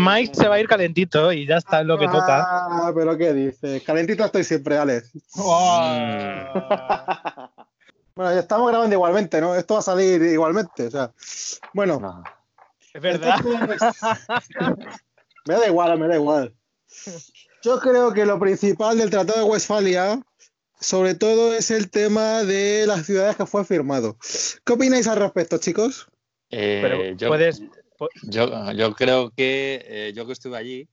Mike se va a ir calentito y ya está, es lo que toca. Ah, pero ¿qué dices? Calentito estoy siempre, Alex. Bueno, ya estamos grabando igualmente, ¿no? Esto va a salir igualmente, o sea. Bueno, No. Es verdad. me da igual, me da igual. Yo creo que lo principal del Tratado de Westfalia, sobre todo, es el tema de las ciudades que fue firmado. ¿Qué opináis al respecto, chicos? Eh, Pero yo, puedes. Yo, yo creo que, eh, yo que estuve allí,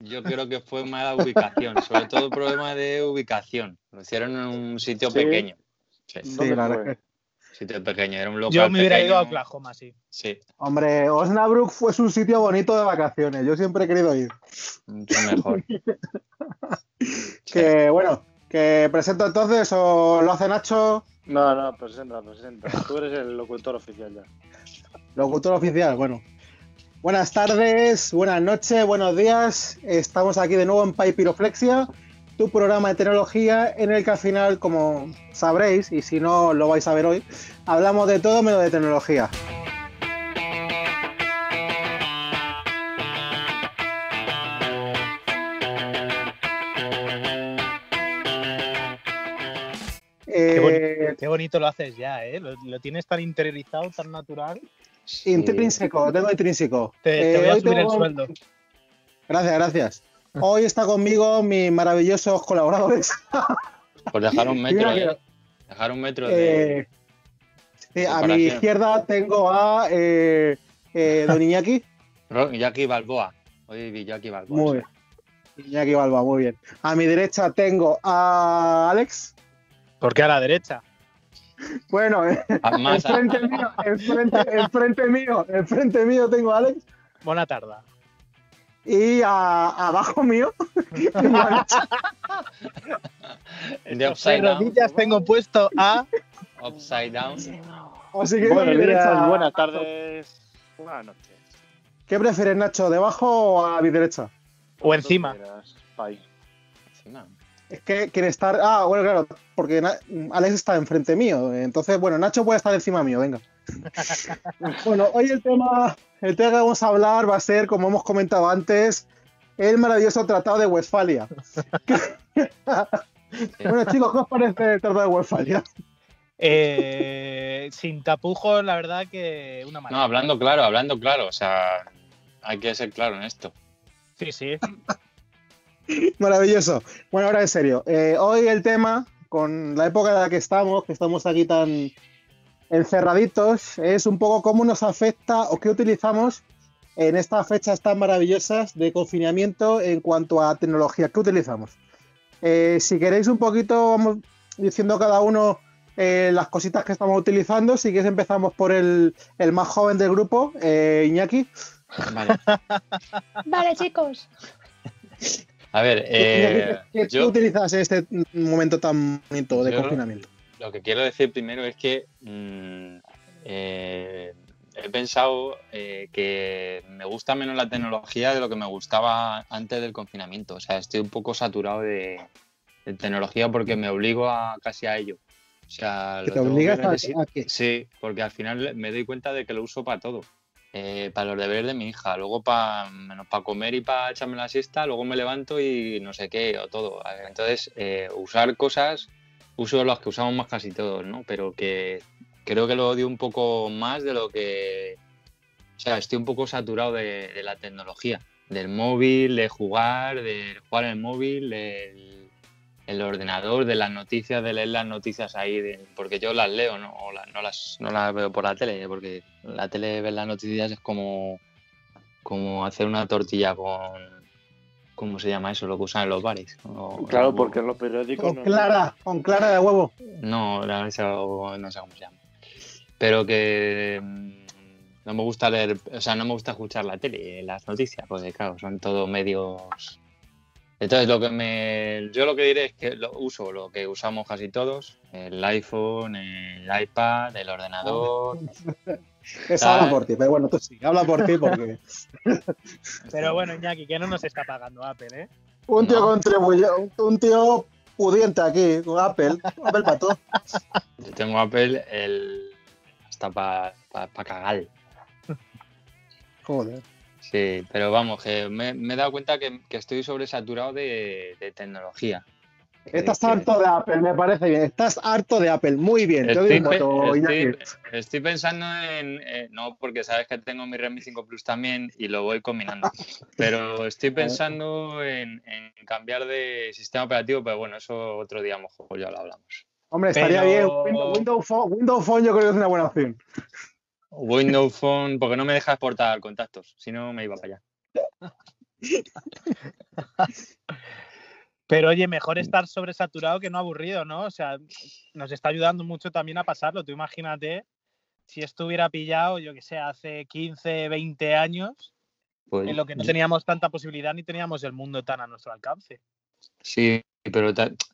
yo creo que fue mala ubicación, sobre todo problema de ubicación. Lo hicieron en un sitio Sí. pequeño. Sí, verdad que- sitio pequeño, era un local Yo me hubiera ido a. Oklahoma, sí. Sí, Hombre, Osnabrück fue un sitio bonito de vacaciones. Yo siempre he querido ir. mucho mejor. Que bueno, que presento entonces o lo hace Nacho, No, no, presenta, presenta. Tú eres el locutor oficial ya. locutor oficial. Bueno, buenas tardes, buenas noches, buenos días. Estamos aquí de nuevo en Paipiroflexia, tu programa de tecnología en el que al final, como sabréis, y si no lo vais a ver hoy, hablamos de todo menos de tecnología. Qué, Eh, qué bonito lo haces ya, ¿eh? Lo, lo tienes tan interiorizado, tan natural. Sí. Intrínseco, tengo intrínseco. Te, te Eh, voy a hoy subir el tengo- sueldo. Gracias, gracias. Hoy está conmigo mis maravillosos colaboradores. Por dejar un metro, que- eh. Dejar un metro de. Eh, a mi izquierda tengo a eh, eh, Don Iñaki. Jackie Balboa. Hoy vi Jackie Balboa. Muy bien. Iñaki Balba, muy bien. A mi derecha tengo a Alex. ¿Por qué a la derecha? Bueno, eh, Ah, enfrente mío, enfrente, enfrente mío, enfrente mío tengo a Alex. Buena tarde. Y a- abajo mío tengo a Nacho. de upside En down. rodillas tengo puesto a. Upside down. Así que Buenos días, buenas tardes, buenas noches. ¿Qué prefieres, Nacho? ¿Debajo o a mi derecha? O encima. Encima. Es que quiere estar. Ah, bueno, claro, porque Na- Alex está enfrente mío. Entonces, bueno, Nacho puede estar encima mío, venga. bueno, hoy el tema, el tema que vamos a hablar va a ser, como hemos comentado antes, el maravilloso Tratado de Westfalia. bueno, chicos, ¿qué os parece el Tratado de Westfalia? Eh, sin tapujos, la verdad que una No, maravilla. hablando claro, hablando claro. O sea, hay que ser claro en esto. Sí, sí. Maravilloso. Bueno, ahora en serio. eh, hoy el tema, con la época en la que estamos, que estamos aquí tan encerraditos, es un poco cómo nos afecta o qué utilizamos en estas fechas tan maravillosas de confinamiento en cuanto a tecnología. ¿Qué utilizamos? Eh, si queréis un poquito, vamos diciendo cada uno eh, las cositas que estamos utilizando. Si queréis empezamos por el, el más joven del grupo, eh, Iñaki. Vale. Vale, chicos. A ver, eh, ¿Qué, qué- qué yo utilizas en este momento tan bonito de confinamiento? lo que quiero decir primero es que mm, eh, he pensado eh, que me gusta menos la tecnología de lo que me gustaba antes del confinamiento. O sea, estoy un poco saturado de, de tecnología porque me obligo a casi a ello. O sea, Que lo te obligas a, a que Sí, porque al final me doy cuenta de que lo uso para todo. Eh, para los deberes de mi hija, luego para para comer y para echarme la siesta, luego me levanto y no sé qué, o todo. Entonces, eh, usar cosas, uso las que usamos más casi todos, ¿no? Pero que creo que lo odio un poco más de lo que. O sea, estoy un poco saturado de, de la tecnología, del móvil, de jugar, de jugar en el móvil, del el ordenador, de las noticias, de leer las noticias ahí, de- porque yo las leo, ¿no? O la- no, las, no las veo por la tele, porque la tele ver las noticias es como, como hacer una tortilla con, ¿cómo se llama eso? Lo que usan en los bares. O- Claro, o- porque en los periódicos. con no- clara, con clara de huevo. No, la- eso no sé cómo se llama. Pero que mm, no me gusta leer, o sea, no me gusta escuchar la tele, las noticias, porque claro, son todos medios. Entonces, lo que me, yo lo que diré es que lo uso lo que usamos casi todos: el iPhone, el iPad, el ordenador. Eso Ah. habla por ti, pero bueno, tú sí, habla por ti porque Pero bueno, Iñaki, que no nos está pagando Apple, ¿eh? un tío No. contribuye, un, tío pudiente aquí, con Apple, Apple para todo. Yo tengo Apple el hasta para cagar. Joder. Sí, pero vamos, que me, me he dado cuenta que, que estoy sobresaturado de, de tecnología. Estás harto de Apple, me parece bien. Estás harto de Apple. Muy bien. Estoy, pensando en. eh, no, porque sabes que tengo mi Redmi 5 Plus también y lo voy combinando. Pero estoy pensando en, en cambiar de sistema operativo, pero bueno, eso otro día a lo mejor ya lo hablamos. Hombre, estaría Pero- bien. Windows, Windows Phone, Windows Phone yo creo que es una buena opción. Windows Phone, porque no me deja exportar contactos, si no me iba para allá. Pero oye, mejor estar sobresaturado que no aburrido, ¿no? O sea, nos está ayudando mucho también a pasarlo. Tú imagínate si esto hubiera pillado, yo que sé, hace 15, 20 años, Pues, en lo que no teníamos tanta posibilidad ni teníamos el mundo tan a nuestro alcance. Sí, pero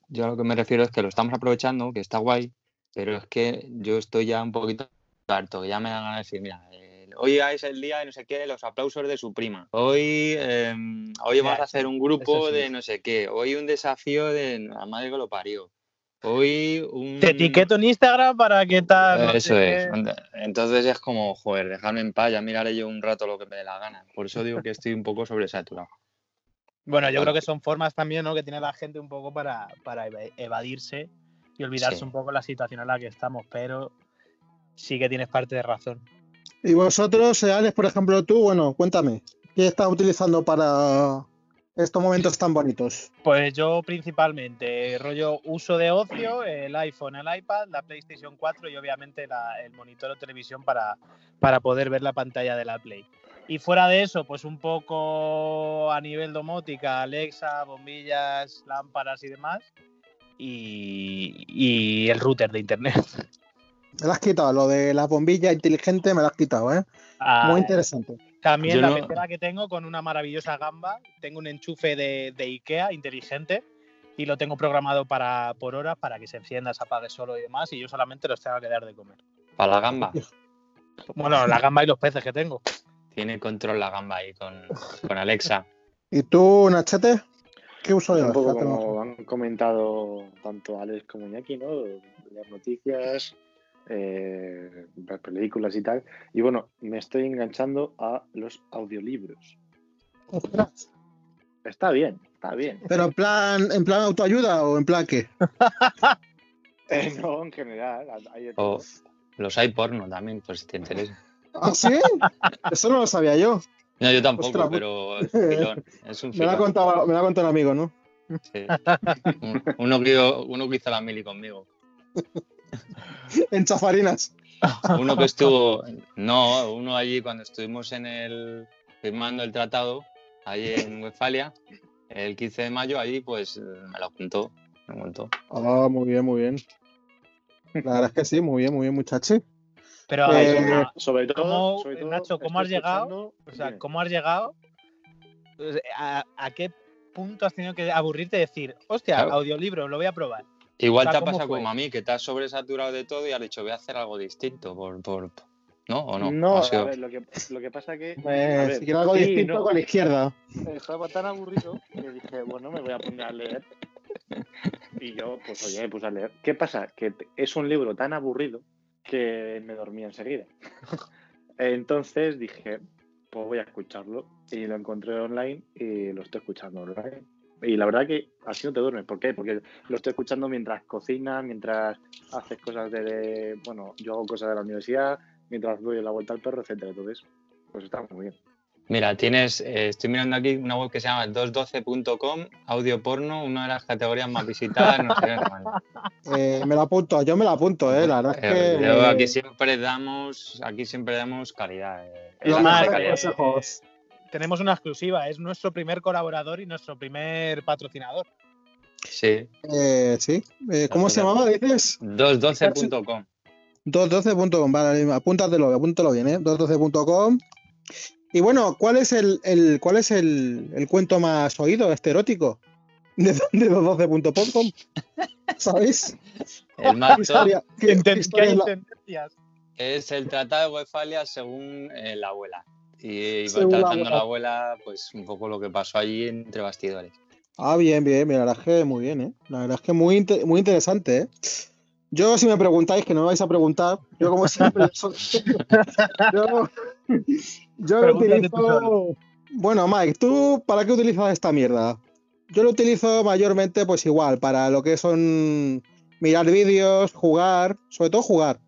yo a lo que me refiero es que lo estamos aprovechando, que está guay, pero es que yo estoy ya un poquito que ya me dan ganas de decir, mira, eh, hoy es el día de no sé qué, los aplausos de su prima. Hoy, eh, hoy vamos a hacer un grupo sí. de no sé qué. Hoy un desafío de la madre que lo parió. Hoy un... Te etiqueto en Instagram para que tal. no Eso es. qué. Entonces es como, joder, dejarme en paz, ya miraré yo un rato lo que me dé la gana. Por eso digo que estoy un poco sobresaturado. Bueno, yo creo que son formas también, ¿no? Que tiene la gente un poco para, para eva- evadirse y olvidarse Sí. un poco la situación en la que estamos, pero sí que tienes parte de razón. Y vosotros, eh, Alex, por ejemplo, tú, bueno, cuéntame. ¿Qué estás utilizando para estos momentos tan bonitos? Pues yo principalmente rollo uso de ocio, el iPhone, el iPad, la PlayStation 4 y obviamente la- el monitor o televisión para, para poder ver la pantalla de la Play. Y fuera de eso, pues un poco a nivel domótica, Alexa, bombillas, lámparas y demás. Y, y el router de internet. Me lo has quitado, lo de las bombillas inteligentes me lo has quitado, ¿eh? Ah, Muy interesante. También Yo la no- pecera que tengo con una maravillosa gamba. Tengo un enchufe de, de IKEA inteligente y lo tengo programado para, por horas para que se encienda, se apague solo y demás. Y yo solamente los tengo que dar de comer. Para la gamba. Bueno, la gamba y los peces que tengo. Tiene control la gamba ahí con, con Alexa. ¿Y tú, Nachete? ¿Qué uso Un llevas? poco como han comentado tanto Alex como Iñaki, ¿no? Las noticias, eh, ver películas y tal. Y bueno, me estoy enganchando a los audiolibros. Ostras. Está bien, está bien. ¿Pero en plan, en plan autoayuda o en plan qué? Eh, no, en general. hay O los hay porno también, pues si te interesa. ¿Ah, sí? Eso no lo sabía yo. No, yo tampoco, Ostras, pues- pero es un filón. Es un Me lo ha filón. contado, me lo ha contado un amigo, ¿no? sí. Un- Uno que, uno que hizo la mili conmigo. En chafarinas. Uno que estuvo. No, uno allí cuando estuvimos en el. firmando el tratado, allí en Westfalia, el 15 de mayo, allí pues me lo contó. Me contó. Ah, muy bien, muy bien. La verdad es que sí, muy bien, muy bien, muchachos. Pero Eh, ah, sobre todo, ¿cómo, sobre todo, Nacho, ¿cómo has llegado? O sea. ¿cómo has llegado? Pues, ¿A, a qué punto has tenido que aburrirte y decir, hostia, Claro. audiolibro, lo voy a probar? Igual te ha ¿cómo pasado como a mí, que te has sobresaturado de todo y has dicho, voy a hacer algo distinto. Por, por... ¿No? ¿O no? No, Ha a ver, lo que, lo que pasa que. Eh, a ver, si quiero algo sí, distinto no, con la izquierda. Estaba tan aburrido que dije, bueno, me voy a poner a leer. Y yo, pues oye, me puse a leer. ¿Qué pasa? Que es un libro tan aburrido que me dormí enseguida. Entonces dije, pues voy a escucharlo. Y lo encontré online y lo estoy escuchando online. Y la verdad que así no te duermes. ¿Por qué? Porque lo estoy escuchando mientras cocinas, mientras haces cosas de, de- bueno, yo hago cosas de la universidad, mientras doy la vuelta al perro, etcétera. Entonces, pues está muy bien. Mira, tienes, eh, estoy mirando aquí una web que se llama 212.com, audio porno, una de las categorías más visitadas, no sé. Eh, me lo apunto, yo me lo apunto, eh. La verdad es Eh, que. yo aquí siempre damos, aquí siempre damos calidad. eh, Los la mejores calidad. consejos. Tenemos una exclusiva, es nuestro primer colaborador y nuestro primer patrocinador. Sí, Eh, sí. Eh, ¿Cómo se llamaba, dices? 212.com. 212.com, vale, apúntatelo, apúntalo bien, ¿eh? 212.com. Y bueno, ¿cuál es el, el- cuál es el, el cuento más oído, este erótico? De, de 212.com. ¿Sabéis? El más ¿Qué historia, qué ¿Qué inten- historia qué es la- tendencias? es el tratado de Westfalia según eh, la abuela. Y la tratando abuela. la abuela, pues un poco lo que pasó allí entre bastidores. Ah, bien, bien, bien, la verdad es que muy bien, ¿eh? La verdad es que muy, muy interesante, ¿eh? Yo, si me preguntáis, que no me vais a preguntar, yo como siempre, yo, Yo utilizo. Bueno, Mike, ¿tú para qué utilizas esta mierda? Yo lo utilizo mayormente, pues igual, para lo que son mirar vídeos, jugar, sobre todo jugar.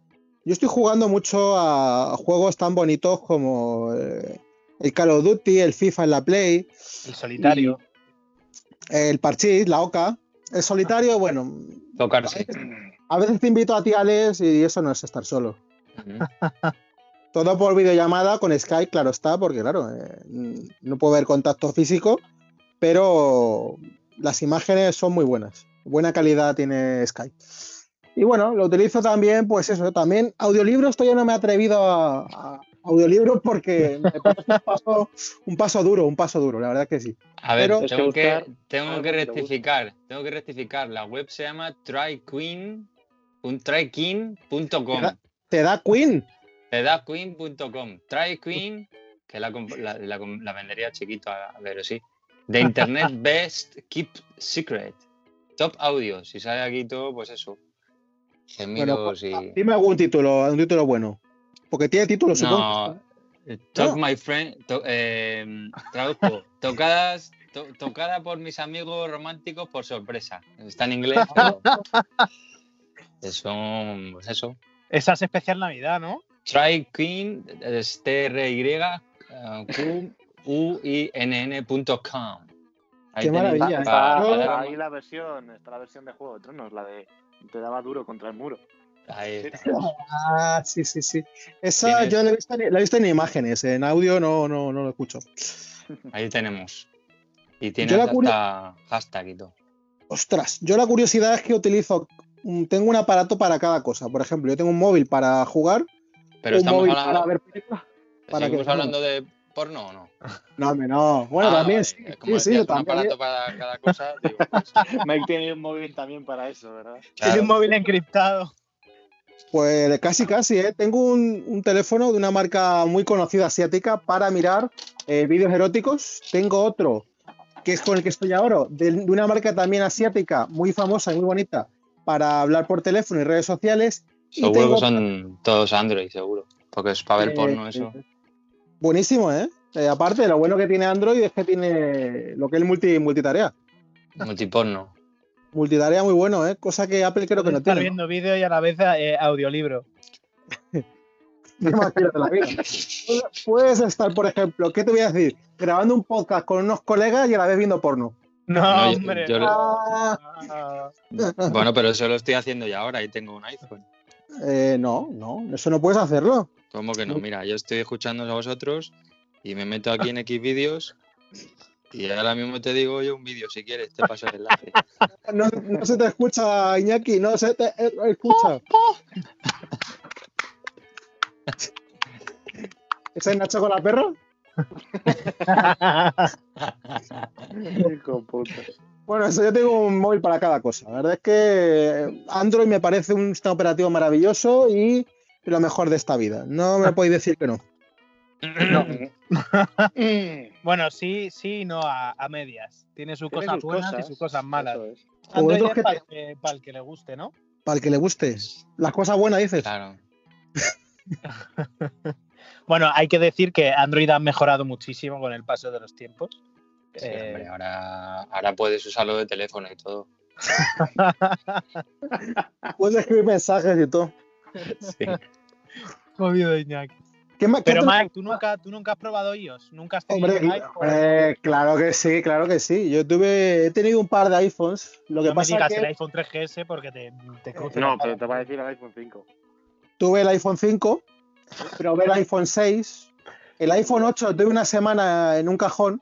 Yo estoy jugando mucho a juegos tan bonitos como eh, el Call of Duty, el FIFA en la Play, El solitario. el Parchís, la Oca. El solitario, bueno, Tocarse. a veces te invito a ti, Alex, y eso no es estar solo. Todo por videollamada con Skype, claro está, porque claro, eh, no puedo ver contacto físico, pero las imágenes son muy buenas. Buena calidad tiene Skype. Y bueno, lo utilizo también, pues eso, también audiolibros todavía no me he atrevido a, a audiolibros porque me parece un paso, un paso duro, un paso duro, la verdad que sí. A ver, Pero- tengo que, buscar tengo que te rectificar. Tengo que rectificar. La web se llama tryqueen. un tryqueen.com. Te da Queen. Tedaqueen.com. Tryqueen, que la, la, la com- la vendería chiquito, a, a ver, sí. De Internet Best Keep Secret. Top Audio. Si sale aquí todo, pues eso. Gemidos y. Dime algún título, un título bueno. Porque tiene título, supongo. No. eh, Talk No. my friend. to- eh, traduzco. Tocadas. to- tocada por mis amigos románticos por sorpresa. Está en inglés, pero. Eso, pues eso. Esa es especial Navidad, ¿no? Try Queen, es T-R-Y-Q-U-I-N-N.com. Qué maravilla, Está, ¿eh? está Yo- ahí la versión, está la versión de Juego de Tronos, la de te daba duro contra el muro. Ahí está. Ah, sí, sí, sí. Esa Tienes- yo la he, visto, en- la he visto en imágenes, en audio no, no, no lo escucho. Ahí tenemos. Y tiene la curio- hasta hashtag y todo. Ostras, yo la curiosidad es que utilizo, mm, tengo un aparato para cada cosa. Por ejemplo, yo tengo un móvil para jugar, Pero un estamos móvil hablando, para ver películas. para ¿seguimos que- hablando de porno o no? No, hombre, no. Bueno, Ah, también vale. sí. Como sí, sí, un también. aparato para cada cosa, digo, pues, Mike tiene un móvil también para eso, ¿verdad? Tiene claro. un móvil encriptado. Pues casi, casi, ¿eh? Tengo un, un teléfono de una marca muy conocida asiática para mirar eh, vídeos eróticos. Tengo otro, que es con el que estoy ahora, de, de una marca también asiática, muy famosa y muy bonita, para hablar por teléfono y redes sociales. Y Seguro tengo- que son todos Android, seguro. Porque es para ver Eh, porno eso. Buenísimo, ¿eh? Eh, Aparte, lo bueno que tiene Android es que tiene lo que es el multi, multitarea. Multiporno. Multitarea muy bueno, ¿eh? Cosa que Apple creo que no estar tiene. ¿no? viendo vídeo y a la vez eh, audiolibro. La vida. Puedes estar, por ejemplo, ¿qué te voy a decir? Grabando un podcast con unos colegas y a la vez viendo porno. No, hombre. yo-. Ah, Ah. Bueno, pero eso lo estoy haciendo ya ahora y tengo un iPhone. eh, no, no, eso no puedes hacerlo. ¿Cómo que no? Mira, yo estoy escuchando a vosotros y me meto aquí en X vídeos y ahora mismo te digo yo un vídeo si quieres, te paso el enlace. No, no se te escucha, Iñaki, no se te escucha. ¿Ese es Nacho con la perra? Bueno, eso yo tengo un móvil para cada cosa. La verdad es que Android me parece un sistema operativo maravilloso y lo mejor de esta vida. No me podéis decir que no. Bueno, sí, sí, y no a, a medias. Tiene sus Tiene cosas sus buenas cosas, y sus cosas malas. Es. Android es que para, te- el que, para el que le guste, ¿no? Para el que le guste. Las cosas buenas dices. Claro. Bueno, hay que decir que Android ha mejorado muchísimo con el paso de los tiempos. Sí, Eh, hombre, ahora, ahora puedes usarlo de teléfono y todo. Puedes escribir mensajes y todo. Sí. Jodido Iñaki. ¿Qué más- qué Pero Mike, ¿tú nunca, ¿tú nunca has probado iOS? ¿Nunca has tenido Hombre, un iPhone? hombre, claro que sí, claro que sí. Yo tuve, he tenido un par de iPhones. Lo que no me pasa digas es el que iPhone 3GS porque te, te cruce No, pero te va a decir el iPhone 5. tuve el iPhone 5, probé el iPhone 6, el iPhone 8 tuve una semana en un cajón.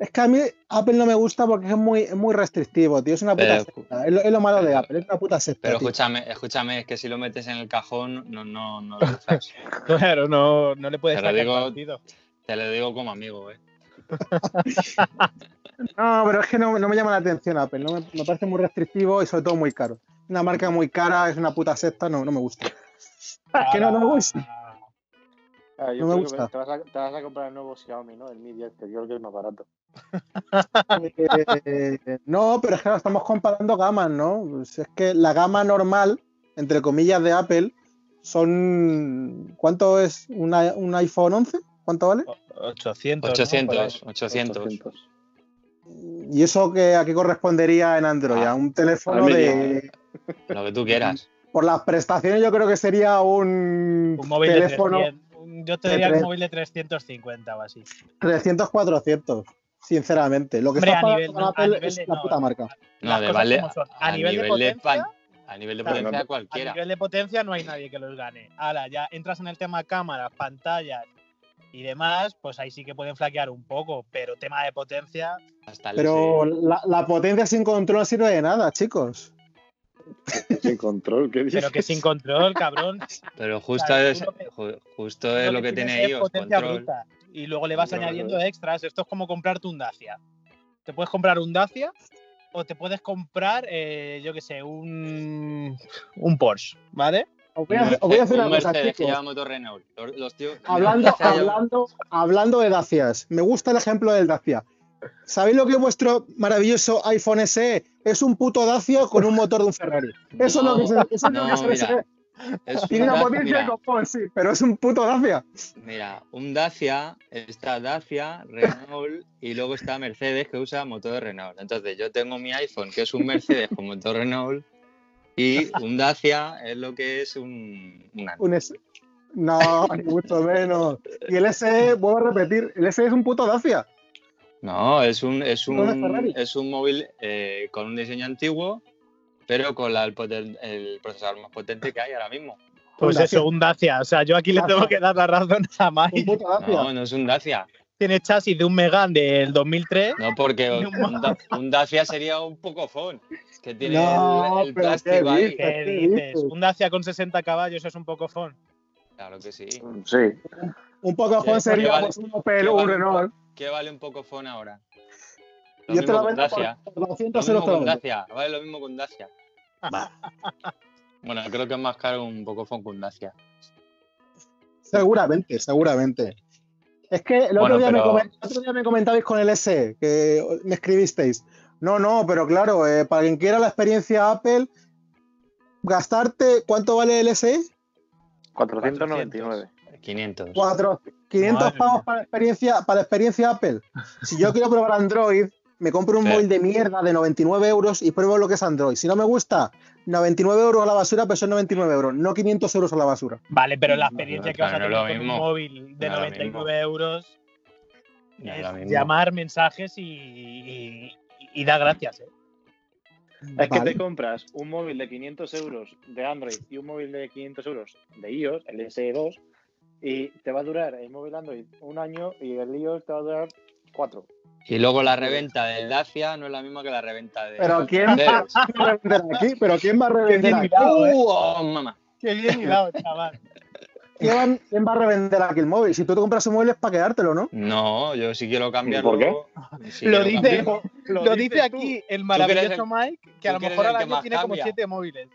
Es que a mí Apple no me gusta porque es muy, es muy restrictivo, tío. Es una puta Pero- secta. Es lo, es lo malo de Apple, es una puta secta. Pero tío. escúchame, escúchame, es que si lo metes en el cajón, no, no, no lo usas. Claro, no, no le puedes Te digo- partido. Te lo digo como amigo, ¿eh? No, pero es que no, no me llama la atención Apple. No me, me parece muy restrictivo y sobre todo muy caro. Una marca muy cara, es una puta secta, no, no me gusta. que no, no me gusta. Ah, yo No me creo que gusta. Te vas, a, te vas a comprar el nuevo Xiaomi, ¿no? El Mi 10, que yo creo que es más barato. Eh, no, pero es que estamos comparando gamas, ¿no? Pues es que la gama normal, entre comillas, de Apple, Son. ¿Cuánto es una- un iPhone 11? ¿Cuánto vale? 800. ¿no? 800, Por 800. ¿Y eso que, a qué correspondería en Android? Ah, a un teléfono de. Lo que tú quieras. Por las prestaciones, yo creo que sería un. Un móvil teléfono de 300. un- Yo te diría tres- móvil de 350 o así. 300-400, sinceramente. Lo que Hombre, está a nivel- a nivel es de- la no, puta marca. No, de vale. A nivel de potencia, a nivel de potencia no. cualquiera. A nivel de potencia no hay nadie que los gane. Ahora, ya entras en el tema cámaras, pantallas y demás, pues ahí sí que pueden flaquear un poco, pero tema de potencia, Hasta el Pero la, la potencia sin control no sirve de nada, chicos. Sin control, ¿qué dices? pero que sin control, cabrón. Pero justo es, justo es lo que tiene ellos, potencia control. bruta. Y luego le vas Control, añadiendo extras. Esto es como comprarte un Dacia. Te puedes comprar un Dacia o te puedes comprar, eh, yo qué sé, un, un Porsche, ¿vale? Os voy a, os voy a decir un una cosa, Mercedes que chicos. lleva motor Renault. Los, los tíos- Hablando, hablando, hablando de Dacias, me gusta el ejemplo del Dacia. ¿Sabéis lo que es vuestro maravilloso iPhone SE? Es un puto Dacia con un motor de un Ferrari. Eso es lo que eso lo que no, es el mira, SE. es Tiene un una potencia de copón, sí, pero es un puto Dacia. mira, un Dacia, está Dacia, Renault y luego está Mercedes que usa motor de Renault. Entonces yo tengo mi iPhone que es un Mercedes con motor Renault y un Dacia es lo que es un, una- Un S- No, ni mucho menos. Y el SE, vuelvo a repetir, el SE es un puto Dacia. No, es un, es un, es un móvil eh, con un diseño antiguo, pero con la- el, poten- el procesador más potente que hay ahora mismo. Pues Un eso, un Dacia. O sea, yo aquí le tengo que dar la razón a Un Mike. puto Dacia. No, no es un Dacia. Tiene chasis de un Megan del 2003. No, porque No, un, Da- un Dacia sería un poco phone, que tiene No, el, plástico ¿qué ahí. dices? ¿Qué ¿Qué dices? dices? Un Dacia con 60 caballos es un poco fun. Claro que sí. Sí. Un poco ¿Qué- sería vale- un Opel un vale? Renault. ¿Qué vale un poco phone ahora? Lo Yo te mismo lo con vendo Dacia. por, por Lo 200 mismo euros. con. Dacia. Vale lo mismo con Dacia. Bueno, creo que es más caro un poco phone que un Dacia. Seguramente, seguramente. Es que el otro, Bueno, día me pero- comen- el otro día me comentabais con el S, que me escribisteis. No, no, pero claro, eh, para quien quiera la experiencia Apple, gastarte, ¿cuánto vale el SE? 499. 500. Cuatro, 500 Madre pavos para la experiencia, para la experiencia Apple. Si yo quiero probar Android, me compro un Sí. móvil de mierda de 99 euros y pruebo lo que es Android. Si no me gusta, 99 euros a la basura, pero son 99 euros, no 500 euros a la basura. Vale, pero la experiencia no, que vas a no es tener lo con un mismo. móvil de No es lo 99 euros No es llamar mensajes y, y, y da gracias. ¿eh? Es que Vale. te compras un móvil de 500 euros de Android y un móvil de 500 euros de iOS, el SE2, y te va a durar el móvil Android un año y el iOS te va a durar cuatro. Y luego la reventa del Dacia no es la misma que la reventa de. Pero ¿quién va a revender aquí? ¿Pero quién va a revender bien aquí? mirado, ¿eh? ¡Uh, oh, mamá! Qué bien hilado, chaval. ¿Quién va, quién va a revender aquí el móvil? Si tú te compras un móvil es para quedártelo, ¿no? No, yo sí quiero cambiarlo. ¿Por qué? sí Lo dice, lo dice aquí el maravilloso Mike, que a lo mejor al año tiene como siete móviles.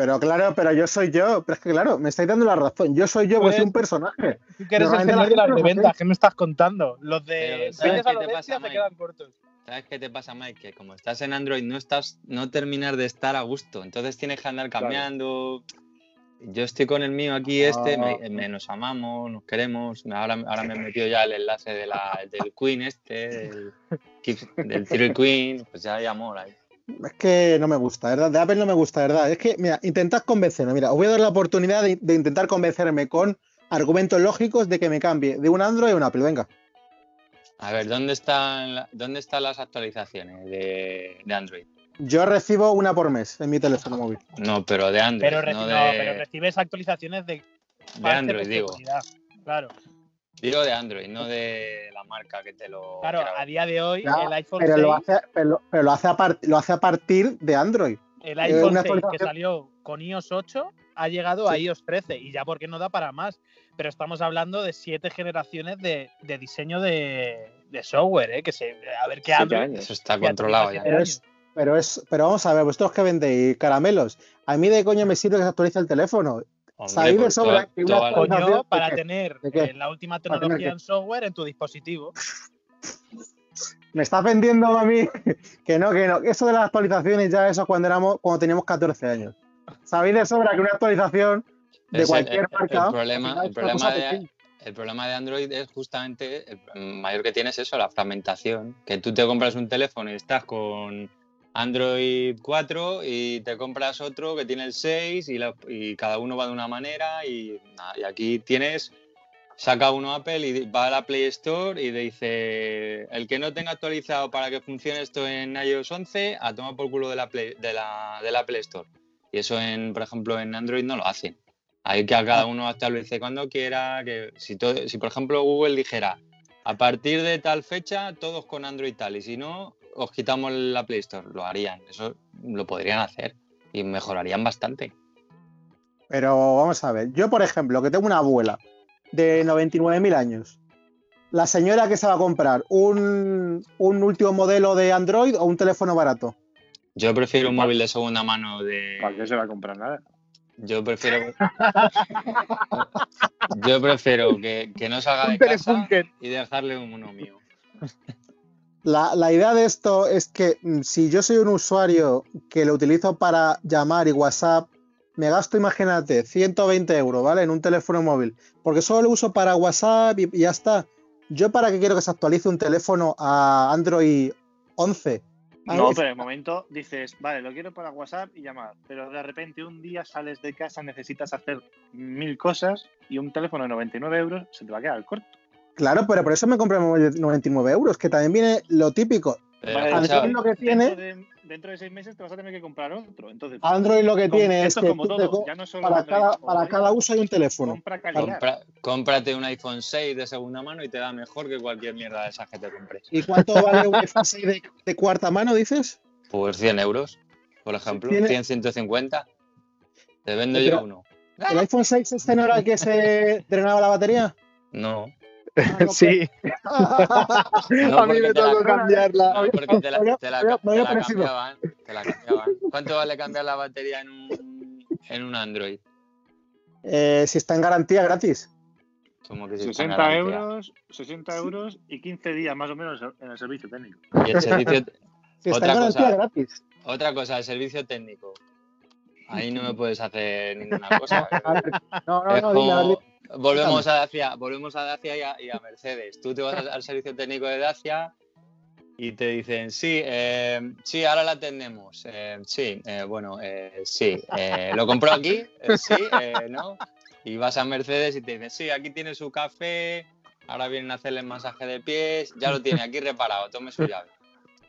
Pero claro, pero yo soy yo. Pero es que claro, me estáis dando la razón. Yo soy yo, pues soy un personaje. Tú que eres el Normalmente la señor de las gente no reventas, ¿qué me estás contando? Los de Pero, ¿sabes qué te pasa, se Mike? quedan cortos. ¿Sabes qué te pasa, Mike? Que como estás en Android no estás, no terminas de estar a gusto. Entonces tienes que andar Claro. cambiando. Yo estoy con el mío aquí, este, Ah. me, me- nos amamos, nos queremos. Ahora, ahora me he metido ya el enlace de la, del Queen este, del, del Queen, pues ya hay amor ahí. Es que no me gusta, ¿verdad? De Apple no me gusta, ¿verdad? Es que, mira, intentad convencerme. Mira, os voy a dar la oportunidad de, de intentar convencerme con argumentos lógicos de que me cambie de un Android a un Apple. Venga. A ver, ¿dónde están, dónde están las actualizaciones de, de Android? Yo recibo una por mes en mi teléfono móvil. No, pero de Android, Pero, reci- no no, de, pero recibes actualizaciones de, de Android, digo. Claro, Digo de Android, no de la marca que te lo. claro, a día de hoy el iPhone Pero 6, lo hace, pero, pero lo hace, a lo hace a partir de Android. el iPhone una 6 que salió con iOS 8 ha llegado a iOS 13 y ya porque no da para más. Pero estamos hablando de siete generaciones de, de diseño de, de software, ¿eh? que se, a ver qué Android. Eso está que controlado ya. Pero es, pero es, pero vamos a ver, vosotros que vendéis caramelos, a mí de coño me sirve que se actualice el teléfono. Hombre, sabéis de pues sobra toda- que una toda- años. Coño, actualización- para tener eh, la última ¿Para tener tecnología en software en tu dispositivo. Me estás vendiendo a mí que no, que no. Eso de las actualizaciones ya eso cuando éramos, cuando teníamos 14 años. Sabéis de sobra que una actualización de Es cualquier el- el marca. problema- problema de-. El problema de Android es justamente, el mayor que tienes eso, la fragmentación. Que tú te compras un teléfono y estás con Android 4 y te compras otro que tiene el 6 y, cada uno va de una manera y, aquí tienes, saca uno Apple y va a la Play Store y te dice, el que no tenga actualizado para que funcione esto en iOS 11, a tomar por culo de la, Play- de la, de la Apple Store. Y eso, en, por ejemplo, en Android no lo hacen. Hay que a cada uno actualice cuando quiera. Que si, todo, si por ejemplo Google dijera a partir de tal fecha todos con Android tal y si no os quitamos la Play Store, lo harían. Eso lo podrían hacer y mejorarían bastante. Pero vamos a ver, yo por ejemplo, que tengo una abuela de 99.000 años, la señora que se va a comprar un, un último modelo de Android o un teléfono barato. Yo prefiero un ¿Para- móvil de segunda mano de. ¿Para qué se va a comprar nada? Yo prefiero. Yo prefiero que, que no salga de casa y dejarle uno mío. La, la idea de esto es que mm, si yo soy un usuario que lo utilizo para llamar y WhatsApp, me gasto, imagínate, 120 euros, ¿vale? En un teléfono móvil, porque solo lo uso para WhatsApp y, y ya está. ¿Yo para qué quiero que se actualice un teléfono a Android 11? A No, pero de momento dices, vale, lo quiero para WhatsApp y llamar, pero de repente un día sales de casa, necesitas hacer mil cosas y un teléfono de 99 euros se te va a quedar corto. Claro, pero por eso me compré el móvil de 99 euros, que también viene lo típico. Pero, Vale, Android lo que tiene, Dentro de, dentro de seis meses te vas a tener que comprar otro. Entonces, Android lo que com- tiene es que como todo, ya no solo para, Android cada, para cada uso hay un teléfono. compra calidad. compra- cómprate un iPhone 6 de segunda mano y te da mejor que cualquier mierda de esas que te compres. ¿Y cuánto vale un iPhone 6 de, de cuarta mano, dices? Pues 100 euros, por ejemplo. Tiene- 100, 150. Te vendo Pero- yo uno. ¿El iPhone 6 este no era el que se drenaba la batería? No. Ah, no, Sí, No, a mí me tocó cambiarla. No, porque te la, te te cambiaban, te la cambiaban. ¿Cuánto vale cambiar la batería en un, en un Android? Eh, si está en garantía gratis. Como que si está en 60 garantía. euros, 60 euros y 15 días más o menos en el servicio técnico. Y el servicio, Si está Otra en garantía cosa. gratis. otra cosa, el servicio técnico. Ahí no me puedes hacer ninguna cosa. No, no, Es no, como- volvemos a Dacia, volvemos a Dacia y a, y a Mercedes. Tú te vas al, servicio técnico de Dacia y te dicen, sí, eh, sí, ahora la atendemos. Eh, sí, eh, bueno, eh, sí. ¿Lo compró aquí? Sí, eh, ¿no? Y vas a Mercedes y te dicen, sí, aquí tiene su café, ahora vienen a hacerle masaje de pies, ya lo tiene aquí reparado, tome su llave.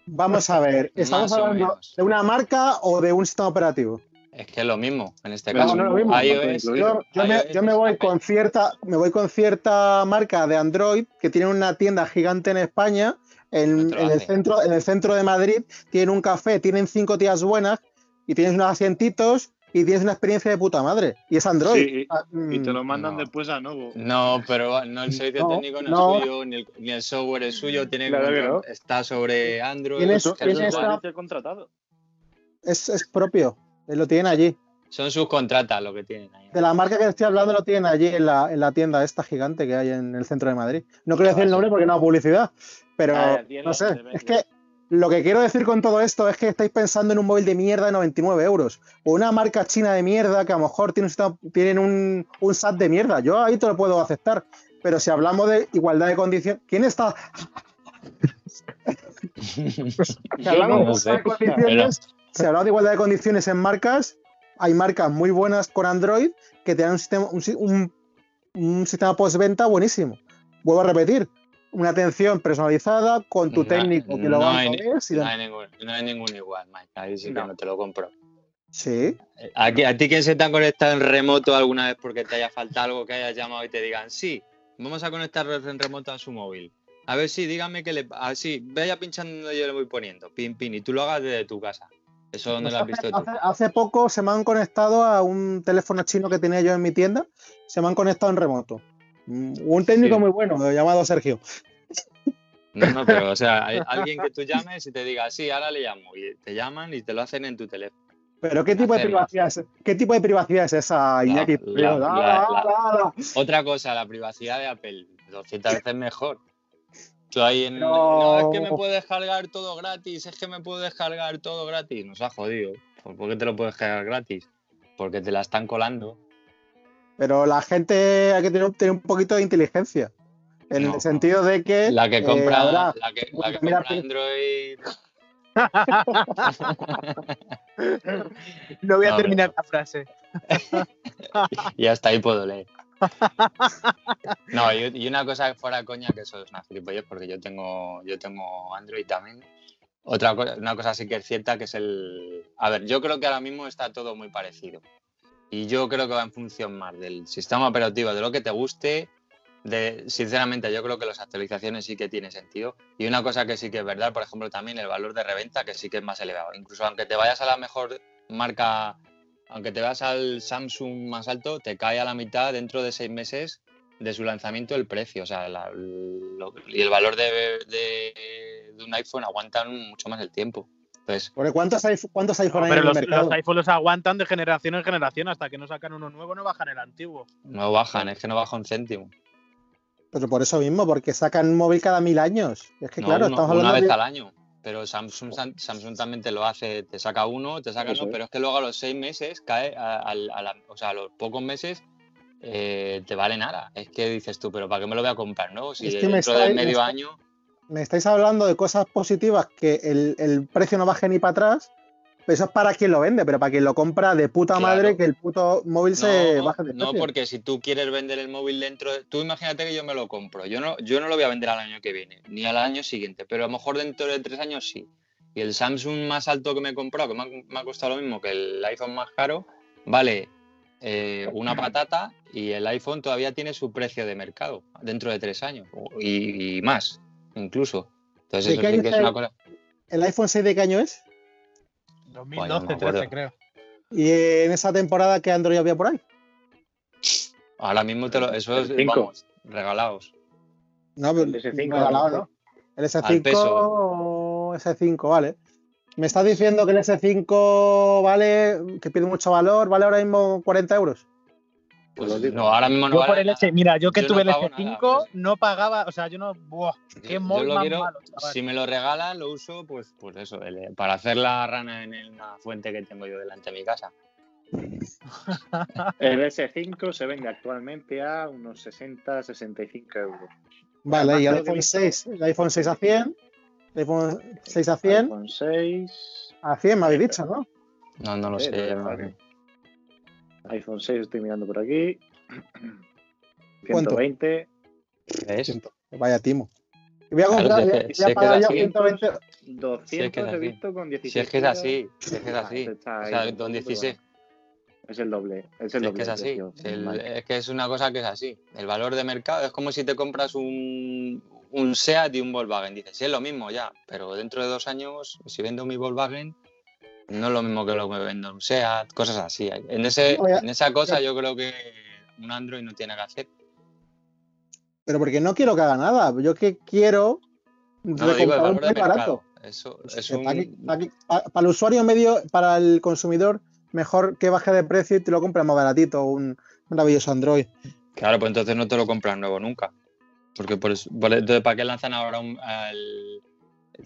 Vamos a ver, ¿estamos hablando de una marca o de un sistema operativo? Es que es lo mismo en este No, caso. no es lo mismo. iOS, Yo, yo me, yo voy con cierta, me voy con cierta marca de Android que tiene una tienda gigante en España, en, No el centro, en el centro de Madrid, tienen un café, tienen cinco tías buenas y tienes unos asientitos y tienes una experiencia de puta madre. Y es Android. Sí, y- Ah, Y te mm, lo mandan no. después a Novo. No, pero no el servicio No, técnico no, no. es suyo, ni el, ni el software es suyo, tiene Claro no. está sobre Android. Tienes- Eso, que tienes eso es esta- servicio contratado. es, es propio, lo tienen allí. son sus contratas lo que tienen ahí. De la marca que estoy hablando lo tienen allí en la, en la tienda esta gigante que hay en el centro de Madrid. No quiero Ya decir el nombre porque no hay publicidad, pero Ah, tiene no sé. Es que lo que quiero decir con todo esto es que estáis pensando en un móvil de mierda de 99 euros o una marca china de mierda que a lo mejor tiene tienen un, un SAT de mierda. Yo ahí te lo puedo aceptar. Pero si hablamos de igualdad de condiciones, ¿quién está? Si hablamos de no sé, igualdad de condiciones, si hablamos de igualdad de condiciones en marcas, hay marcas muy buenas con Android que tienen un sistema, un, un- un sistema postventa buenísimo. Vuelvo a repetir, una atención personalizada con tu No- técnico que lo no va a ver. si No hay ningún, no hay ningún igual, Mike. Ahí sí que No. te lo compro. Sí, Eh, ¿A, ti- a ti quién se te ha conectado en remoto alguna vez porque te haya faltado algo que hayas llamado y te digan, sí, vamos a conectar en remoto a su móvil? A ver si, dígame que le... Así, vaya pinchando yo le voy poniendo, pin, pin, y tú lo hagas desde tu casa. ¿Eso dónde Pues lo has hace, visto tú? hace- hace poco se me han conectado a un teléfono chino que tenía yo en mi tienda. Se me han conectado en remoto. Mm, Un técnico Sí. muy bueno, llamado Sergio. No, no, pero o sea, hay alguien que tú llames y te diga, sí, ahora le llamo. Y te llaman y te lo hacen en tu teléfono. Pero ¿qué tipo de privacidad es, ¿qué tipo de privacidad es esa, Iñaki? la-. Otra cosa, la privacidad de Apple, 200 veces mejor. Tú ahí en. Pero- No, es que me puedes descargar todo gratis, es que me puedo descargar todo gratis. Nos ha jodido. ¿Por qué te lo puedes descargar gratis? Porque te la están colando. pero la gente hay que tener, tener un poquito de inteligencia. En No. el sentido de que. La que eh, compra, ahora- la que, la que Mira, compra Android. No voy a No, terminar la frase. Y hasta ahí puedo leer. No, y, una cosa fuera coña, que eso es una gilipollez, porque yo tengo, yo tengo Android también. Otra cosa, una cosa sí que es cierta, que es el. A ver, yo creo que ahora mismo está todo muy parecido. Y yo creo que va en función más del sistema operativo, de lo que te guste. De, sinceramente, yo creo que las actualizaciones sí que tiene sentido. Y una cosa que sí que es verdad, por ejemplo, también el valor de reventa, que sí que es más elevado. Incluso aunque te vayas a la mejor marca aunque te vas al Samsung más alto, te cae a la mitad dentro de seis meses de su lanzamiento el precio. O sea, la- lo- y el valor de, de- de un iPhone aguantan mucho más el tiempo. Entonces, Porque ¿Cuántos, iPhone- cuántos iPhone hay Pero en el los, mercado? los iPhones los aguantan de generación en generación hasta que no sacan uno nuevo, no bajan el antiguo. no bajan, es que no baja un céntimo. Pero por eso mismo, porque sacan un móvil cada mil años. Es que No, claro, uno- estamos una hablando vez de. al año. Pero Samsung, Samsung también te lo hace, te saca uno, te saca uno, pero es que luego a los seis meses cae, a, al- a la- o sea, a los pocos meses eh, te vale nada. Es que dices tú, pero ¿para qué me lo voy a comprar, no? Si Es que me dentro está- de me medio está- año Me estáis hablando de cosas positivas que el, el precio no baje ni para atrás. Eso es para quien lo vende, pero para quien lo compra de puta Claro. madre que el puto móvil se No, baje de no, precio. porque si tú quieres vender el móvil dentro de... Tú imagínate que yo me lo compro. Yo no, yo no lo voy a vender al año que viene, ni al año siguiente, pero a lo mejor dentro de tres años sí. Y el Samsung más alto que me he comprado, que me ha, me ha costado lo mismo que el iPhone más caro, vale eh, una patata y el iPhone todavía tiene su precio de mercado dentro de tres años y, y más, incluso. Entonces ¿De eso sí que es una cosa... ¿El iPhone 6 de qué año es? 2012, me acuerdo. 13 creo. Y en esa temporada, ¿qué Android había por ahí? Ahora mismo te lo, eso es, vamos, regalados. No, pero El S5, regalado, ¿no? El Al S5 peso. o S5, vale. Me estás diciendo que el S5 vale, que pide mucho valor, vale ahora mismo 40 euros. Pues no, ahora mismo no Yo vale por el mira, yo que Yo tuve no el pago S5 nada no pagaba, o sea, yo no, buah, qué Yo- móvil yo lo más quiero, malo, chaval. si me lo regalan, lo uso, pues, pues eso, el- para hacer la rana en una fuente que tengo yo delante de mi casa. El S5 se vende actualmente a unos 60-65 euros. Vale, y el iPhone visto- 6, el iPhone 6 a 100, el iPhone 6 a 100, iPhone 6. a 100 me habéis dicho, ¿no? No, no lo sé. sé. iPhone 6 estoy mirando por aquí. ¿Cuánto? 120. ¿Ves? Vaya timo. Voy a Claro, comprar, si a- si voy a es que pagar es yo así. 120. 200 Si es que es he visto con 16 Si es que es así, si es que es Ah, así. está O sea, con el mundo, 16. Es el doble. Es el Si es doble. que es así. El- Vale. es que es una cosa que es así. El valor de mercado es como si te compras un, un SEAT y un Volkswagen. Dices, sí, es lo mismo ya, pero dentro de dos años, si vendo mi Volkswagen, no es lo mismo que lo que vendo un SEAT, cosas así. En, ese, en esa cosa yo creo que un Android no tiene que hacer. Pero porque no quiero que haga nada. Yo que quiero No, digo, el valor de barato. Eso es que un... para, el usuario medio, para el consumidor, mejor que baje de precio y te lo compre más baratito, un maravilloso Android. Claro, pues entonces no te lo compras nuevo nunca. Porque por eso, entonces, ¿para qué lanzan ahora un-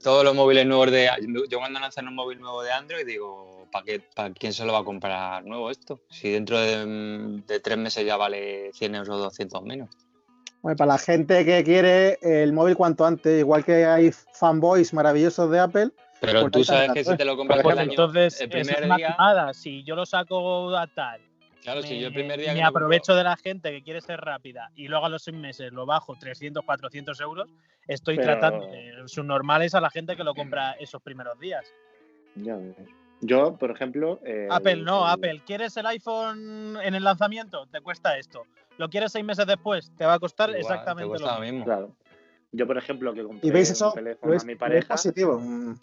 todos los móviles nuevos de... Yo cuando lanzan un móvil nuevo de Android digo, ¿para qué, para quién se lo va a comprar nuevo esto? Si dentro de, de tres meses ya vale 100 euros o 200 menos. Bueno, para la gente que quiere el móvil cuanto antes, igual que hay fanboys maravillosos de Apple, Pero Pues tú sabes que si te lo compras Pues el año, entonces, el es primer una día... Si yo lo saco a tal, Claro, me, si yo el primer día me aprovecho de la gente que quiere ser rápida y luego a los seis meses lo bajo 300, 400 euros, estoy Pero- tratando de subnormales a la gente que lo compra esos primeros días. Ya ves. Yo, por ejemplo. eh, Apple no, el- Apple. ¿Quieres el iPhone en el lanzamiento? Te cuesta esto. ¿Lo quieres seis meses después? Te va a costar igual, te exactamente cuesta lo mismo. mismo. Claro. Yo, por ejemplo, que compré y veis un eso, teléfono ¿veis, a mi pareja. positivo.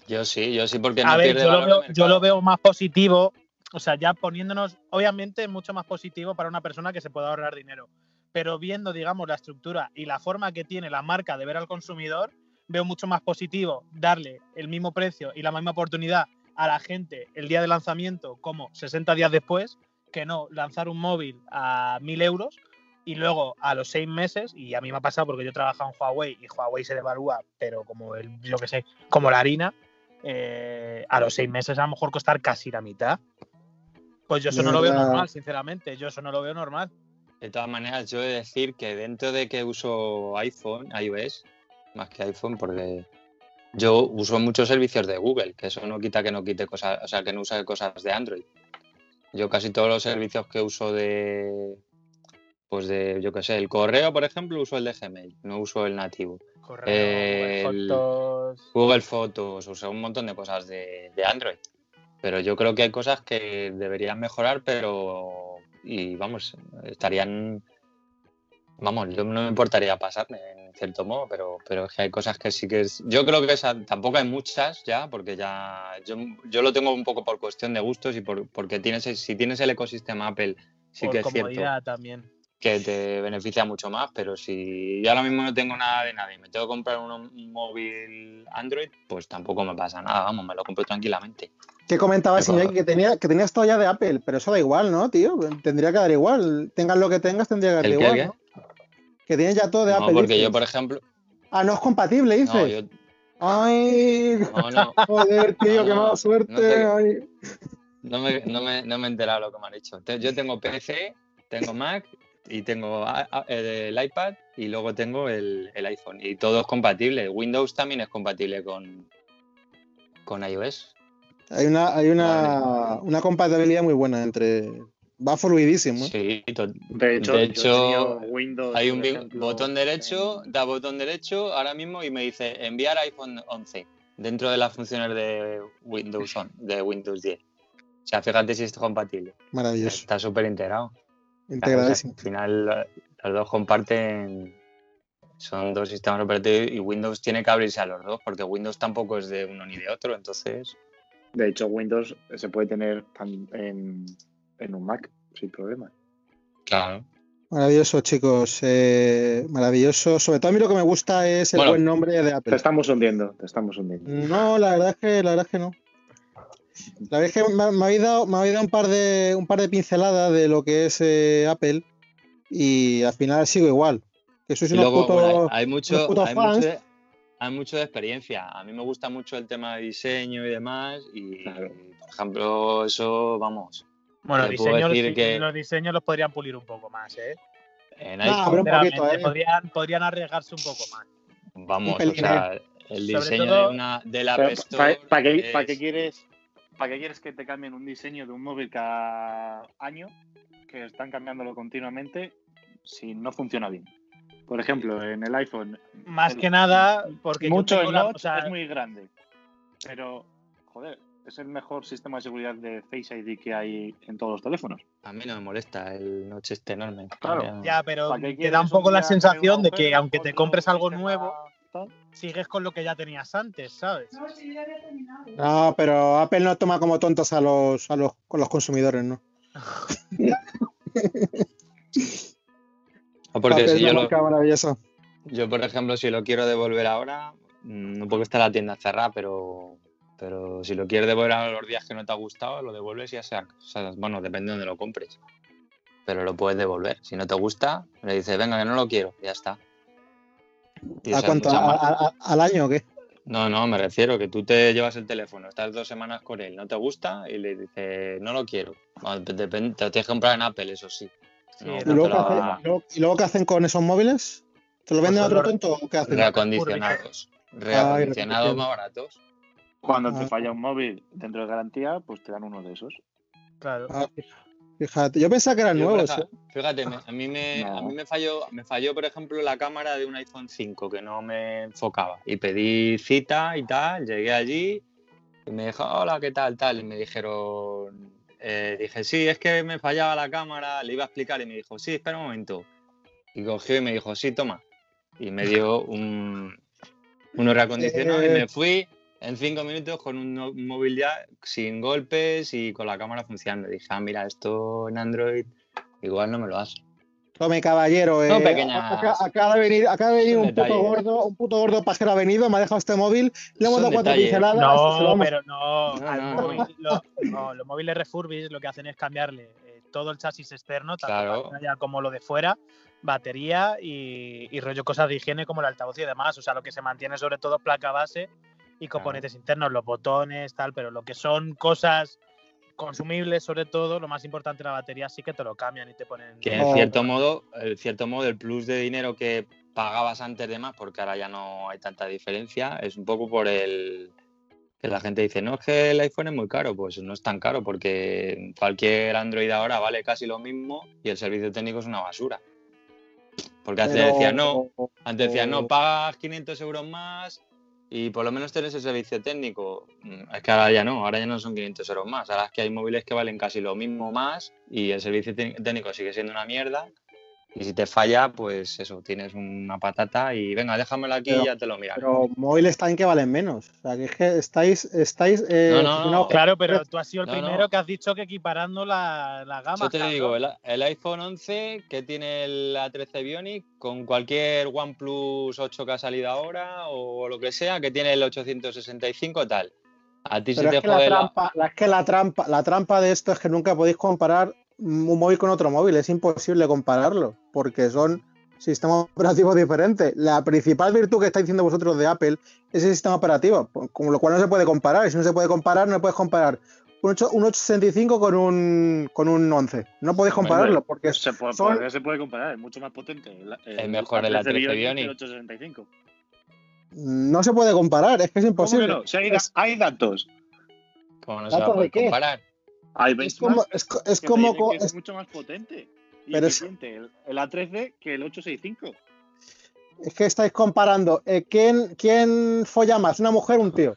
Yo sí, yo sí, porque no ver, pierde yo lo, veo, yo lo veo más positivo, o sea, ya poniéndonos, obviamente, mucho más positivo para una persona que se pueda ahorrar dinero. Pero viendo, digamos, la estructura y la forma que tiene la marca de ver al consumidor, veo mucho más positivo darle el mismo precio y la misma oportunidad a la gente el día de lanzamiento como 60 días después, que no lanzar un móvil a 1000 euros y luego a los seis meses, y a mí me ha pasado porque yo he trabajado en Huawei y Huawei se devalúa, pero como el, yo que sé, como la harina, eh, a los seis meses a lo mejor costar casi la mitad. Pues yo eso no lo veo normal, sinceramente. Yo eso no lo veo normal. De todas maneras, yo he de decir que dentro de que uso iPhone, iOS, más que iPhone, porque yo uso muchos servicios de Google, que eso no quita que no quite cosas, o sea, que no use cosas de Android. Yo casi todos los servicios que uso de, pues de, yo qué sé, el correo, por ejemplo, uso el de Gmail, no uso el nativo. Correo, Google Fotos. Google Fotos, uso un montón de cosas de, de Android. Pero yo creo que hay cosas que deberían mejorar, pero. Y vamos, estarían. Vamos, yo no me importaría pasarme en cierto modo, pero, pero es que hay cosas que sí que es. Yo creo que esa, tampoco hay muchas ya, porque ya. Yo, yo lo tengo un poco por cuestión de gustos y por, porque tienes, si tienes el ecosistema Apple, sí por que es cierto comodidad también. Que te beneficia mucho más, pero si yo ahora mismo no tengo nada de nada y me tengo que comprar un, móvil Android, pues tampoco me pasa nada, vamos, me lo compro tranquilamente. ¿Qué comentabas, Qué Iñaki? Que, tenía, que tenías todo ya de Apple, pero eso da igual, ¿no, tío? Tendría que dar igual. Tengas lo que tengas, tendría que dar ¿El qué, igual. el ¿no? Que tienes ya todo de No, Apple. porque dices. yo, por ejemplo, Ah, no es compatible, dices. no, yo, Ay, no, joder, tío, qué mala suerte. te- ay. no me, no, me, no me he enterado lo que me han dicho. Te- Yo tengo PC, tengo Mac y tengo el iPad y luego tengo el, el iPhone y todo es compatible. Windows también es compatible con, con iOS. Hay una, hay una, una compatibilidad muy buena entre. Va fluidísimo. ¿eh? Sí, to- De hecho, De Windows, Hay un ejemplo, botón derecho, en- da botón derecho ahora mismo y me dice enviar iPhone 11 dentro de las funciones de Windows 11, de Windows 10. O sea, fíjate si es compatible. Maravilloso. Está súper integrado. Claro, o sea, Integradísimo. al final lo- los dos comparten, son dos sistemas operativos y Windows tiene que abrirse a los dos porque Windows tampoco es de uno ni de otro, entonces De hecho, Windows se puede tener tan- en, en un Mac sin problema. claro. Maravilloso, chicos. eh, maravilloso. Sobre todo a mí lo que me gusta es el Bueno. buen nombre de Te Apple. estamos hundiendo, te estamos hundiendo. No, la verdad es que, la verdad es que no. La verdad es que me, me habéis dado, me habéis dado un par de un par de pinceladas de lo que es eh, Apple y al final sigo igual. Que sois unos luego, putos. bueno, hay, hay mucho, unos putos hay, fans. mucho de, hay mucho de experiencia. A mí me gusta mucho el tema de diseño y demás. Y, Claro. por ejemplo, eso, vamos, Bueno, diseños, decir que- los diseños los podrían pulir un poco más, ¿eh? en No, un poquito, ¿eh? podrían, podrían arriesgarse un poco más. vamos, o sea, el Sobre diseño todo- de una de la ¿Para Store qué, pa' qué quieres, pa' qué quieres que te cambien un diseño de un móvil cada año? Que están cambiándolo continuamente si no funciona bien. Por ejemplo, en el iPhone, Más El- que nada, porque yo mucho el la- notch o sea, es muy grande. Pero, joder, es el mejor sistema de seguridad de Face ID que hay en todos los teléfonos. A mí no me molesta el noche este enorme. Claro. Ya, pero ¿Para te da un poco la sensación de que aunque te compres algo nuevo, tal? Sigues con lo que ya tenías antes, ¿sabes? No, pero Apple no toma como tontos a los, a los, con los consumidores, ¿no? O porque Apple si yo, lo- marca maravillosa. yo, por ejemplo, si lo quiero devolver ahora, mm, no porque está la tienda cerrada, pero, pero si lo quieres devolver a los días que no te ha gustado, lo devuelves y ya sea. o sea, bueno, depende de donde lo compres. Pero lo puedes devolver. Si no te gusta, le dices, venga, que no lo quiero, y ya está. ¿A cuánto? mucha ¿A- más- a- a- ¿Al año o qué? No, no, me refiero que tú te llevas el teléfono, estás dos semanas con él, no te gusta y le dices, no lo quiero. Te, depende- te lo tienes que comprar en Apple, eso sí. Sí, No, en ¿Y luego, qué hacen, va- y luego- y luego qué hacen con esos móviles? ¿Te lo venden a Pues otro lo- tonto o qué hacen? reacondicionados. Reacondicionados más baratos. Cuando Ah. te falla un móvil dentro de garantía, pues te dan uno de esos. Claro. Ah, fíjate, yo pensaba que eran Yo, nuevos. ¿eh? Fíjate, me- a mí, me, a mí me falló, me falló, por ejemplo, la cámara de un iPhone 5 que no me enfocaba. Y pedí cita y tal, llegué allí y me dijo, hola, ¿qué tal? tal Y me dijeron, eh, dije, sí, es que me fallaba la cámara, le iba a explicar y me dijo, sí, espera un momento. Y cogió y me dijo, sí, toma. Y me dio un, uno reacondicionado y Eh. me fui en cinco minutos con un, no- un móvil ya sin golpes y con la cámara funcionando. Dije, ah, mira, esto en Android igual no me lo hace. Tome, caballero. Eh, pequeñas- acá- acaba de venir, acaba de venir un puto detalles. gordo, un puto gordo pajero ha venido, me ha dejado este móvil, le hemos dado cuatro pinceladas. No, pero no. No, al no, no. móvil, lo- no, los móviles refurbished lo que hacen es cambiarle eh, todo el chasis externo, tanto Claro. la como lo de fuera, batería y, y rollo cosas de higiene como el altavoz y demás. O sea, lo que se mantiene sobre todo es placa base y componentes internos, los botones, tal, pero lo que son cosas consumibles sobre todo, lo más importante la batería sí que te lo cambian y te ponen... Que en cierto modo, en cierto modo, el plus de dinero que pagabas antes de más, porque ahora ya no hay tanta diferencia, es un poco por el que la gente dice, no, es que el iPhone es muy caro, pues no es tan caro, porque cualquier Android ahora vale casi lo mismo y el servicio técnico es una basura. Porque antes Pero- decía, no, antes decía, no, pagas 500 euros más y por lo menos tienes el servicio técnico. Mm, Es que ahora ya no, ahora ya no son 500 euros más. Ahora es que hay móviles que valen casi lo mismo más y el servicio té- técnico sigue siendo una mierda. Y si te falla, pues eso, tienes una patata y venga, déjamelo aquí Pero- y ya te lo miraré. Pero móviles también que valen menos. O sea, que es que estáis, estáis eh, No, no, obsesionados- Claro, pero tú has sido el No, no. primero que has dicho que equiparando la, la gama. Yo te cabrón. digo, el, el iPhone 11 que tiene el A13 Bionic con cualquier OnePlus 8 que ha salido ahora o lo que sea, que tiene el 865 tal. A ti se Pero te es que, la- trampa, la, es que la trampa, la trampa de esto es que nunca podéis comparar un móvil con otro móvil. Es imposible compararlo, porque son sistemas operativos diferentes. La principal virtud que estáis diciendo vosotros de Apple es el sistema operativo, con lo cual no se puede comparar. Y si no se puede comparar, no puedes comparar un, 8 un 865 con un, con un 11. No podéis compararlo, porque es- Se puede, son- por- se puede comparar, es mucho más potente. El, Es mejor el A13 que el Bionic. 865. no se puede comparar, es que es ¿Cómo imposible. que no? Si hay, Es- hay datos. ¿Cómo no se va ¿Datos a poder de qué? comparar? Hay Es como, es, co- es que te como dicen co- que es, es- mucho más potente y Pero es- eficiente el, el A13 que el 865. Es que estáis comparando. eh, ¿quién, ¿Quién folla más? ¿Una mujer o un tío?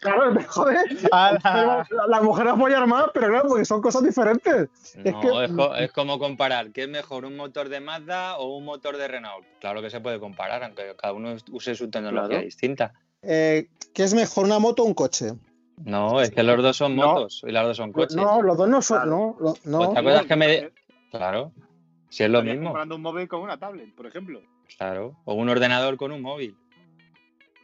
Claro, joder. La, la mujer va a follar más, pero claro, porque son cosas diferentes. Es No, que- es, co- es como comparar qué es mejor, un motor de Mazda o un motor de Renault. Claro que se puede comparar, aunque cada uno use su tecnología Claro. distinta. Eh, ¿Qué es mejor, una moto o un coche? No, es que los dos son No. motos y los dos son coches. No, los dos no son. Claro. No, lo- no. Cosa es que me... Claro, si es lo mismo. comparando un móvil con una tablet, por ejemplo. Claro, o un ordenador con un móvil.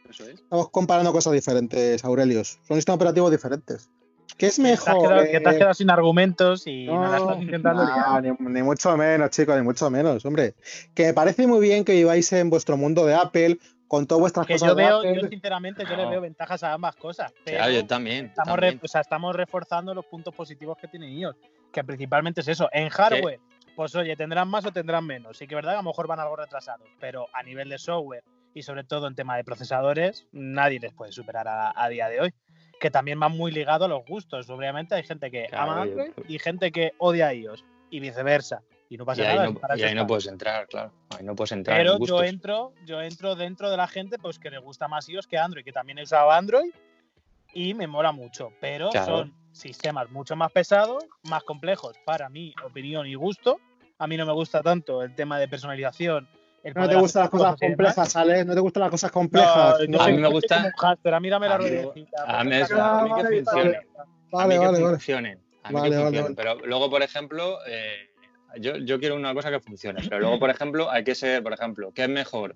Eso es. Estamos comparando cosas diferentes, Aurelios. Son sistemas operativos diferentes. ¿Qué es Que te has mejor? que te has Eh, quedado sin argumentos y No, la estás intentando no, ni, ni mucho menos, chicos, ni mucho menos, hombre. Que me parece muy bien que viváis en vuestro mundo de Apple, con todas vuestras Que cosas yo veo, Apple. yo sinceramente, yo le veo ventajas a ambas cosas. Pero Claro, yo también. estamos, también. re- o sea, estamos reforzando los puntos positivos que tiene iOS, que principalmente es eso. En hardware, pues oye, tendrán más o tendrán menos. Sí que es verdad que a lo mejor van algo retrasados, pero a nivel de software y sobre todo en tema de procesadores, nadie les puede superar a, a día de hoy. Que también va muy ligado a los gustos. Obviamente hay gente que Claro, ama Android y gente que odia iOS y viceversa. Y no pasa Y ahí, nada. no, y ahí no puedes entrar, claro. Ahí no puedes entrar. en Pero yo gustos. entro, yo entro dentro de la gente pues que le gusta más iOS que Android, que también he usado Android y me mola mucho. Pero Claro. son sistemas mucho más pesados, más complejos para mi opinión y gusto. A mí no me gusta tanto el tema de personalización. el No te gustan las cosas complejas, ¿sale? No te gustan las cosas No, complejas. yo No, A mí me yo gusta- como un hámster, a mí dame la ruedecita. a mí a mí que vale, funcione. vale. a mí Vale, que vale, vale. funcionen. A mí Vale, que vale, vale. Pero luego, por ejemplo, eh, yo, yo quiero una cosa que funcione. Pero luego, por ejemplo, hay que ser, por ejemplo, ¿qué es mejor?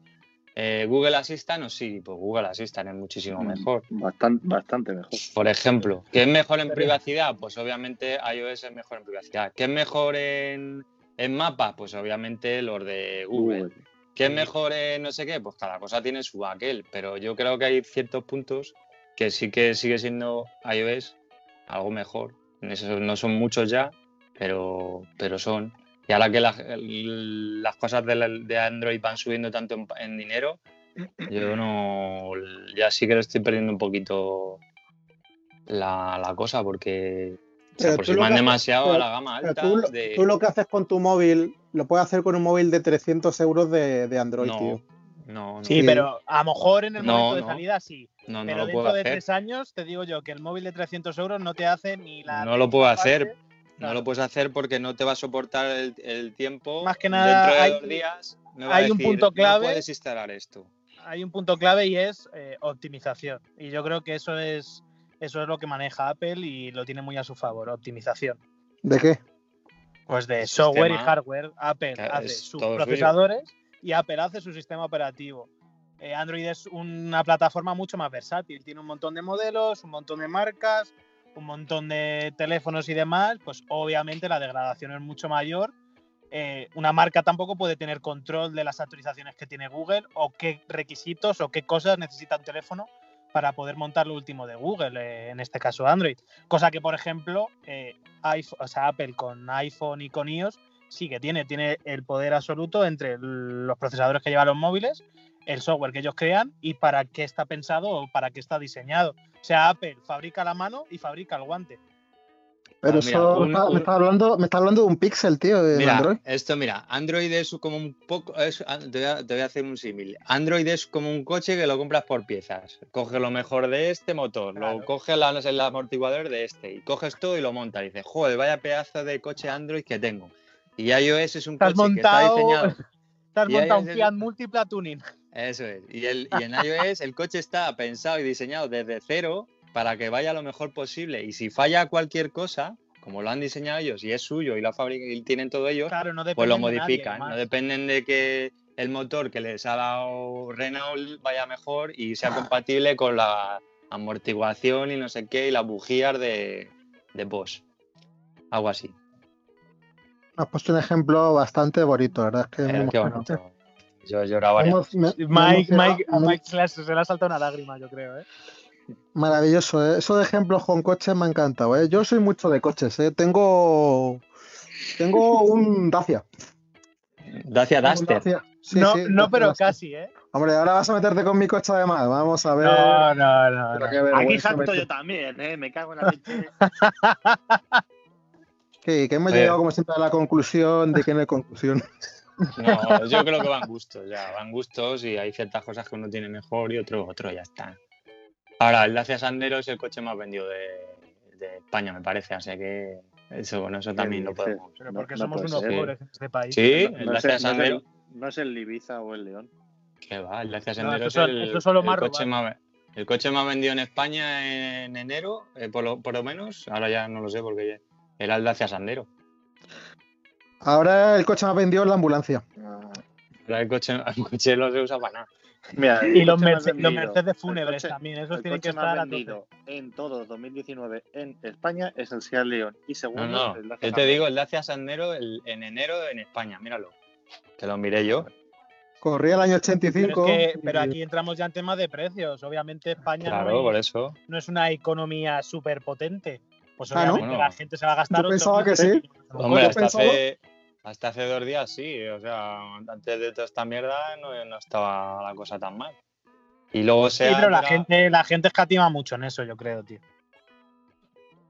Eh, ¿Google Assistant o Siri? Pues Google Assistant es muchísimo Mm. mejor. Bastante, bastante mejor. Por ejemplo, ¿qué es mejor en privacidad? Pues obviamente iOS es mejor en privacidad. ¿Qué es mejor en, en mapa? Pues obviamente los de Google. Google. ¿Qué es mejor en no sé qué? Pues cada cosa tiene su aquel. Pero yo creo que hay ciertos puntos que sí que sigue siendo iOS algo mejor. Esos no son muchos ya, pero, pero son. Y ahora que las cosas de, la- de Android van subiendo tanto en, en dinero, yo no. Ya sí que lo estoy perdiendo un poquito la, la cosa porque se aproximan demasiado pero- a la gama alta. tú, lo- de... tú lo que haces con tu móvil, lo puedes hacer con un móvil de 300 euros de, de Android, no, tío. no, no, Sí, Sí. pero a lo mejor en el No, momento de no. salida sí. no, no pero lo dentro puedo de hacer. tres años te digo yo que el móvil de 300 euros no te hace ni la. No lo puedo hacer. No lo puedes hacer porque no te va a soportar el, el tiempo. Más que nada, Dentro de hay- dos días me va a hay un punto clave. No puedes instalar esto. Hay un punto clave y es eh, optimización. Y yo creo que eso es, eso es lo que maneja Apple y lo tiene muy a su favor, optimización. ¿De qué? Pues de El software y hardware. Apple hace sus suyo. procesadores y Apple hace su sistema operativo. Eh, Android es una plataforma mucho más versátil. Tiene un montón de modelos, un montón de marcas, un montón de teléfonos y demás. Pues obviamente la degradación es mucho mayor. Eh, una marca tampoco puede tener control de las actualizaciones que tiene Google o qué requisitos o qué cosas necesita un teléfono para poder montar lo último de Google, eh, en este caso Android. Cosa que, por ejemplo, eh, Apple con iPhone y con iOS sí que tiene, tiene el poder absoluto entre los procesadores que llevan los móviles, el software que ellos crean y para qué está pensado o para qué está diseñado. O sea, Apple fabrica la mano y fabrica el guante. Pero Ah, mira, eso un- me está- un- me está hablando, me está hablando de un Pixel, tío, de Mira, Android. esto, mira, Android es como un poco. es- ah, te, voy a, te voy a hacer un símil. Android es como un coche que lo compras por piezas. Coge lo mejor de este motor, Claro. lo coge la- el amortiguador de este, y coges todo y lo montas. Y dices, joder, vaya pedazo de coche Android que tengo. Y iOS es un coche que está montado- diseñado. Te has montado un Fiat Multipla Tuning. Eso es. Y, el, y en iOS el coche está pensado y diseñado desde cero para que vaya lo mejor posible. Y si falla cualquier cosa, como lo han diseñado ellos y es suyo y lo fabrican y tienen todo ellos, Claro, no pues lo dependen de nadie modifican. no dependen de que el motor que les ha dado Renault vaya mejor y sea compatible con la amortiguación y no sé qué y las bujías de, de Bosch. Algo así. Has puesto un ejemplo bastante bonito, la verdad es que me Eh, bonito. Yo lloraba varias Hemos- me- Mike, Mike, Mike se le ha- se le ha saltado una lágrima, yo creo. ¿eh? Maravilloso, ¿eh? Eso de ejemplos con coches me ha encantado, ¿eh? Yo soy mucho de coches, ¿eh? Tengo, tengo un Dacia. Dacia Duster. Dacia. Sí, no, sí, no Dacia pero Duster. casi, ¿eh? Hombre, ahora vas a meterte con mi coche además. Vamos a ver. No, no, no. Aquí me- yo también, ¿eh? Me cago en la leche. Que, que hemos Oye. llegado, como siempre, a la conclusión de que no hay conclusión. No, yo creo que van gustos, ya, van gustos y hay ciertas cosas que uno tiene mejor y otro, otro ya está. Ahora, el Dacia Sandero es el coche más vendido de, de España, me parece, así que eso, bueno, eso también lo podemos. Pero No- porque no somos puede unos ser. pobres en este país. Sí, No- el no, es Dacia no, Sandero, el, no es el Ibiza o el León. que va, el Dacia No, Sandero eso es el, eso son los el más coche más, el coche más vendido en España en enero, eh, por, lo, por lo menos, ahora ya no lo sé porque ya- era el Dacia Sandero. Ahora el coche más vendido es la ambulancia. Ahora el coche, el coche no se usa para nada. Mira, Y los, Merce- vendido- Mercedes fúnebres coche- también, esos tienen que estar a vendido en todo 2019 en España es el Seat León. Y segundo, no, el Dacia yo te Sandero. digo, el Dacia Sandero el- en enero en España, míralo. Que lo miré yo. Corría el año Pero, 85. es que- pero aquí entramos ya en temas de precios. Obviamente España Claro, no, por es, eso. no es una economía súper potente. Pues Ah, ¿no? obviamente la gente se va a gastar Yo pensaba 8.000 que sí. Hombre, hasta pensaba- hace, hasta hace dos días sí. O sea, antes de toda esta mierda no, no estaba la cosa tan mal. Y luego se Sí, pero la gente, la gente escatima mucho en eso, yo creo, tío.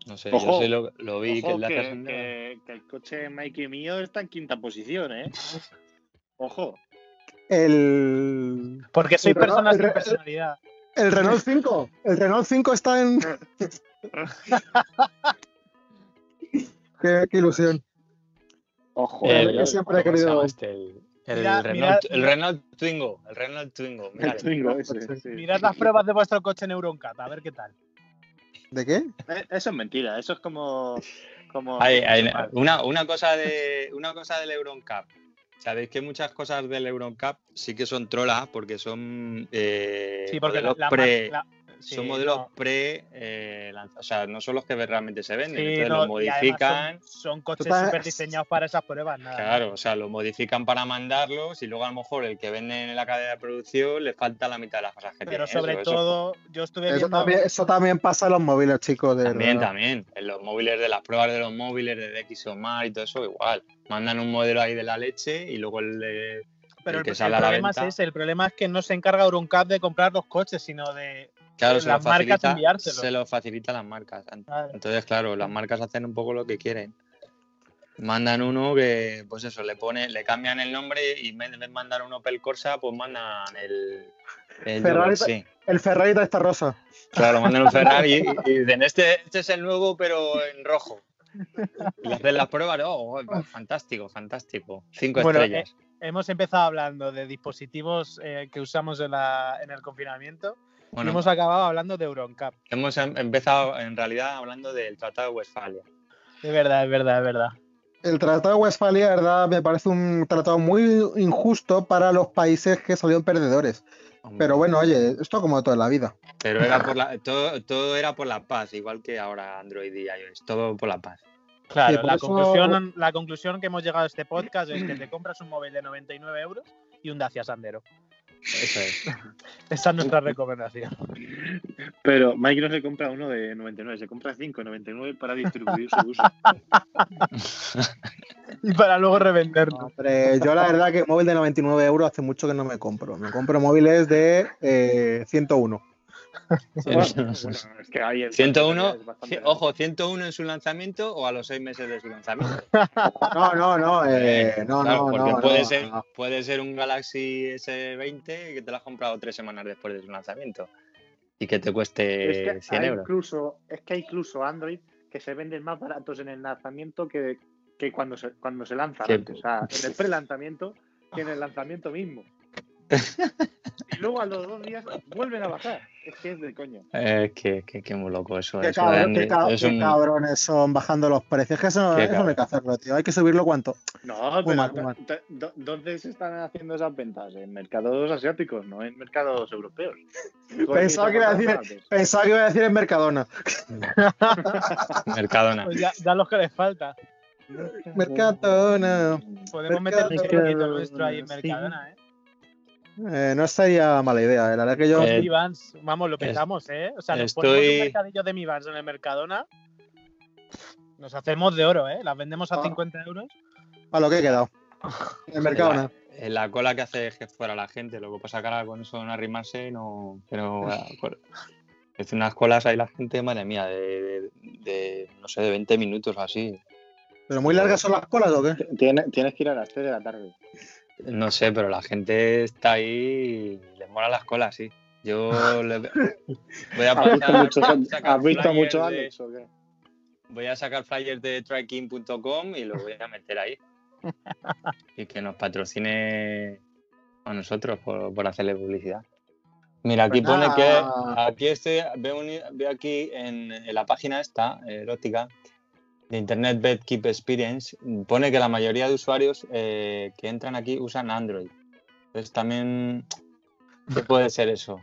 No sé, Ojo, yo sí lo, lo vi que el Dacia que, que- que el coche Mikey mío está en quinta posición, ¿eh? Ojo. El, Porque soy El Renault- personas el sin personalidad. el Renault 5. El Renault 5 está en. qué, qué ilusión. Ojo. El- eh, yo siempre he ¿cómo se querido- llama este? El, el Renault, el Twingo. El Renault Twingo. el míralo. Twingo ese, sí. Mirad las pruebas de vuestro coche en Euroncap, a ver qué tal. ¿De qué? Eh, Eso es mentira, eso es como. como Hay- hay- una, una cosa de una cosa del Euroncap. Sabéis que muchas cosas del Euroncap sí que son trolas porque son eh, Sí, porque la, pre, la- sí, son modelos no. pre eh, o sea, no son los que realmente se venden, Sí, entonces no, los modifican, Son, son coches súper diseñados para esas pruebas, nada. claro, o sea, los modifican para mandarlos y luego a lo mejor el que vende en la cadena de producción le falta la mitad de las cosas que Pero tiene. sobre eso, eso todo, yo estuve Eso viendo. también, eso también pasa en los móviles, chicos. De También, verdad. también. En los móviles de las pruebas de los móviles de DX o Mar y todo eso, igual. Mandan un modelo ahí de la leche y luego el de. Pero el el, que el sale a la problema es ese, el problema es que no se encarga Euroncap de comprar los coches, sino de Claro, se lo, marcas facilita, enviárselo. se lo facilita a las marcas. Entonces, claro, las marcas hacen un poco lo que quieren. Mandan uno que, pues eso, le pone, le cambian el nombre y en vez de mandar un Opel Corsa, pues mandan el. el Ferrari- sí. El Ferrari de esta rosa. Claro, mandan un Ferrari y, y dicen, este, este es el nuevo, pero en rojo. Y hacen las pruebas, oh, oh, fantástico, fantástico. Cinco Bueno, estrellas. Hemos empezado hablando de dispositivos eh, que usamos en, la- en el confinamiento Bueno, hemos acabado hablando de Euroncap. hemos em- empezado en realidad hablando del Tratado de Westfalia. Es verdad, es verdad, es verdad. El Tratado de Westfalia, verdad, me parece un tratado muy injusto para los países que salieron perdedores. Hombre, Pero bueno, oye, esto como toda la vida. Pero era por la, todo, todo era por la paz, igual que ahora Android y iOS, todo por la paz. Claro, Sí, la, eso- conclusión, la conclusión que hemos llegado a este podcast es que te compras un móvil de 99 euros y un Dacia Sandero. Eso es. Esa es nuestra recomendación. Pero Mike no se compra uno de 99, se compra 5 de 99 para distribuir su uso. Y para luego revenderlo. Hombre, yo la verdad que móvil de 99 euros hace mucho que no me compro. Me compro móviles de eh, 101. Bueno, es que hay el 101, es bastante ci- grande. ojo, 101 en su lanzamiento o a los seis meses de su lanzamiento. No, no, no, eh, no, Claro, no, porque no, puede, no, ser, no. puede ser un Galaxy S20 que te lo has comprado tres semanas después de su lanzamiento y que te cueste Es que 100 hay euros. incluso, es que hay incluso Android que se venden más baratos en el lanzamiento que, que cuando, se, cuando se lanzan. Que- antes. O sea, en el pre-lanzamiento que en el lanzamiento mismo. Y luego a los dos días vuelven a bajar. Es que es de coña. Es que, que, que muy loco eso. Qué, eso de cabrón- qué ca- Es qué un- cabrones son bajando los precios. Que eso, no- eso no hay que hacerlo, tío. Hay que subirlo cuánto. No, pero d- ¿dónde se están haciendo esas ventas? En mercados asiáticos, no en mercados europeos. Pensaba que iba a decir- Pensaba que iba a decir en Mercadona. Mercadona. Pues ya, ya los que les falta. Mercadona. Podemos meter un poquito nuestro ahí en Sí. Mercadona, ¿eh? Eh, no estaría mala idea. eh. La verdad que yo. Eh, Vans, vamos, lo pensamos, ¿eh? O sea, nos estoy- ponemos un mercadillo de Mi Vans en el Mercadona. Nos hacemos de oro, ¿eh? Las vendemos a Ah. 50 euros. A lo que he quedado. En Mercadona. En la cola que hace que fuera la gente. Lo que pasa que ahora con eso de no arrimarse, no. Pero ah, es unas colas ahí la gente, madre mía, de, de- de, no sé, de 20 minutos o así. ¿Pero muy largas son las colas o qué? Tienes, tienes que ir a las 3 de la tarde. No sé, pero la gente está ahí y les mola las colas, sí. Yo le- voy a ¿Has visto pasar- mucho, sacar ¿has visto mucho de- Alex o qué? Voy a sacar flyers de tracking.com y lo voy a meter ahí. Y que nos patrocine a nosotros por, por hacerle publicidad. Mira, aquí Pues pone que aquí estoy, veo, un- veo aquí en, en la página esta, erótica, de Internet Bed Keep Experience, pone que la mayoría de usuarios eh, que entran aquí usan Android. Entonces también, ¿qué puede ser eso?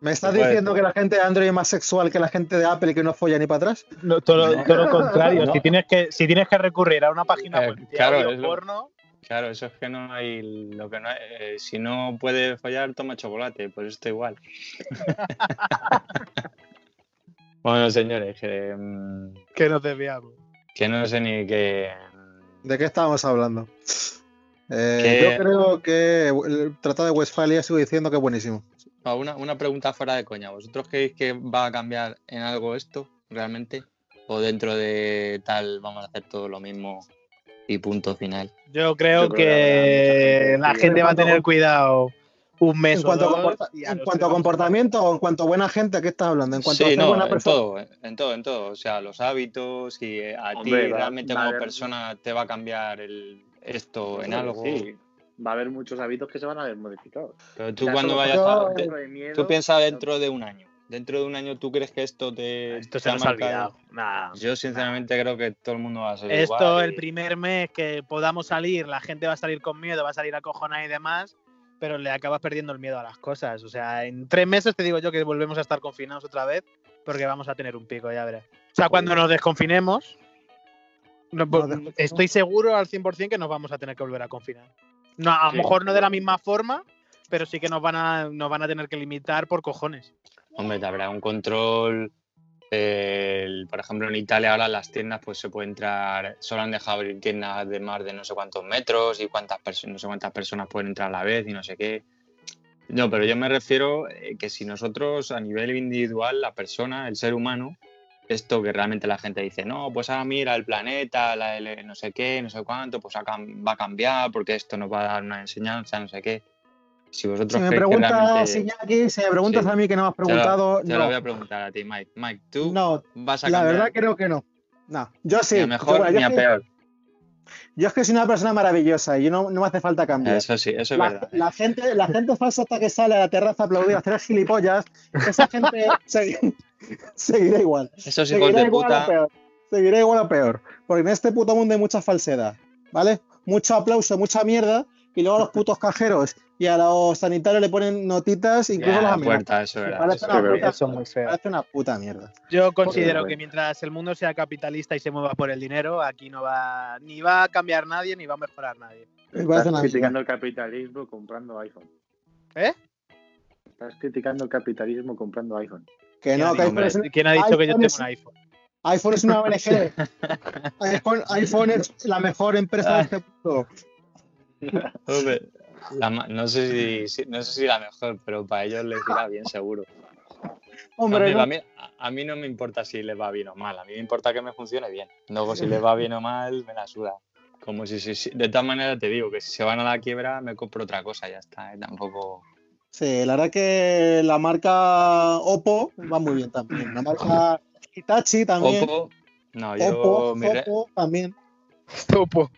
¿Me estás diciendo ser. que la gente de Android es más sexual que la gente de Apple y que no folla ni para atrás? No, todo, lo- todo lo contrario. No. Si, tienes que, si tienes que recurrir a una página Eh, web claro, lo- porno, Claro, eso es que no hay, lo que no hay- eh, si no puede follar, toma chocolate, pues esto igual. bueno, señores, que, mm, que nos desviamos. Que no sé ni qué... ¿De qué estábamos hablando? Eh, Yo creo que el Tratado de Westfalia sigo diciendo que es buenísimo. Ah, Una, una pregunta fuera de coña. ¿Vosotros creéis que va a cambiar en algo esto realmente? ¿O dentro de tal vamos a hacer todo lo mismo y punto final? Yo creo Yo creo que la gente va a tener cuidado un mes En cuanto, a, o dos. a en cuanto a comportamiento o en cuanto a buena gente, ¿a qué estás hablando? En cuanto a sí, no, buena en persona. todo, en todo, en todo. O sea, los hábitos y eh, a Hombre, ti va- realmente va a como haber- persona te va a cambiar el, esto en algo. Sí, va a haber muchos hábitos que se van a ver modificados. Pero tú Ya cuando vayas yo- a... te- de miedo, Tú piensas dentro de un año. Dentro de un año, ¿tú crees que esto te... Esto te se nos ha marcado? olvidado. Nah. Yo sinceramente creo que todo el mundo va a ser Esto, igual el y- primer mes que podamos salir, la gente va a salir con miedo, va a salir acojonada y demás, pero le acabas perdiendo el miedo a las cosas. O sea, en tres meses te digo yo que volvemos a estar confinados otra vez porque vamos a tener un pico, ya verás. O sea, cuando nos desconfinemos, no, pues, estoy seguro al 100% que nos vamos a tener que volver a confinar. No, a lo Sí. mejor no de la misma forma, pero sí que nos van a, nos van a tener que limitar por cojones. Hombre, te habrá un control. El- por ejemplo, en Italia ahora las tiendas pues se puede entrar, solo han dejado abrir tiendas de más de no sé cuántos metros y cuántas personas, no sé cuántas personas pueden entrar a la vez y no sé qué. No, pero yo me refiero eh, que si nosotros a nivel individual, la persona, el ser humano, esto que realmente la gente dice, no, pues ahora mira el planeta, la, el- no sé qué, no sé cuánto, pues va a cambiar porque esto nos va a dar una enseñanza, no sé qué. Si vosotros Si me preguntas, realmente- Iñaki, si me preguntas Sí. a mí que no me has lo- preguntado, lo no. voy a preguntar a ti, Mike. Mike, tú No, vas a la cambiar verdad creo que no. No, yo sí. ni a Yo, mejor yo ni a es que- peor. yo es que soy una persona maravillosa y yo no, no me hace falta cambiar. Eso sí, eso es La, verdad. la gente, la gente falsa hasta que sale a la terraza a aplaudir, a hacer gilipollas, esa gente segui- seguirá igual. Esos hijos Seguirá de igual puta. peor. Seguirá igual o peor. Porque en este puto mundo hay mucha falsedad, ¿vale? Mucho aplauso, mucha mierda, y luego a los putos cajeros y a los sanitarios le ponen notitas, incluso Ya, los la amenazan. puerta, eso verdad. parece eso una es verdad. puta- Eso muy feo. Parece una puta mierda. Yo considero que mientras el mundo sea capitalista y se mueva por el dinero, aquí no va ni va a cambiar nadie ni va a mejorar nadie. Estás criticando el capitalismo comprando iPhone. ¿Eh? Estás criticando el capitalismo comprando iPhone. Que no, ¿Quién ha iPhone dicho- es, ¿Quién ha dicho que yo iPhone tengo es- un iPhone? iPhone es una ONG. iPhone, iPhone es la mejor empresa de este mundo. La no, sé si, si- no sé si la mejor, pero para ellos les irá bien seguro. Hombre, no. a, mí, a- mí no me importa si les va bien o mal, a mí me importa que me funcione bien. Luego si les va bien o mal, me la suda. Como si, si- si- de todas maneras te digo que si se van a la quiebra me compro otra cosa, ya está. ¿eh? Tampoco. Sí, la verdad que la marca Oppo va muy bien también. La marca Hitachi también. Oppo, no, yo Oppo, mi re- Oppo también. Topo.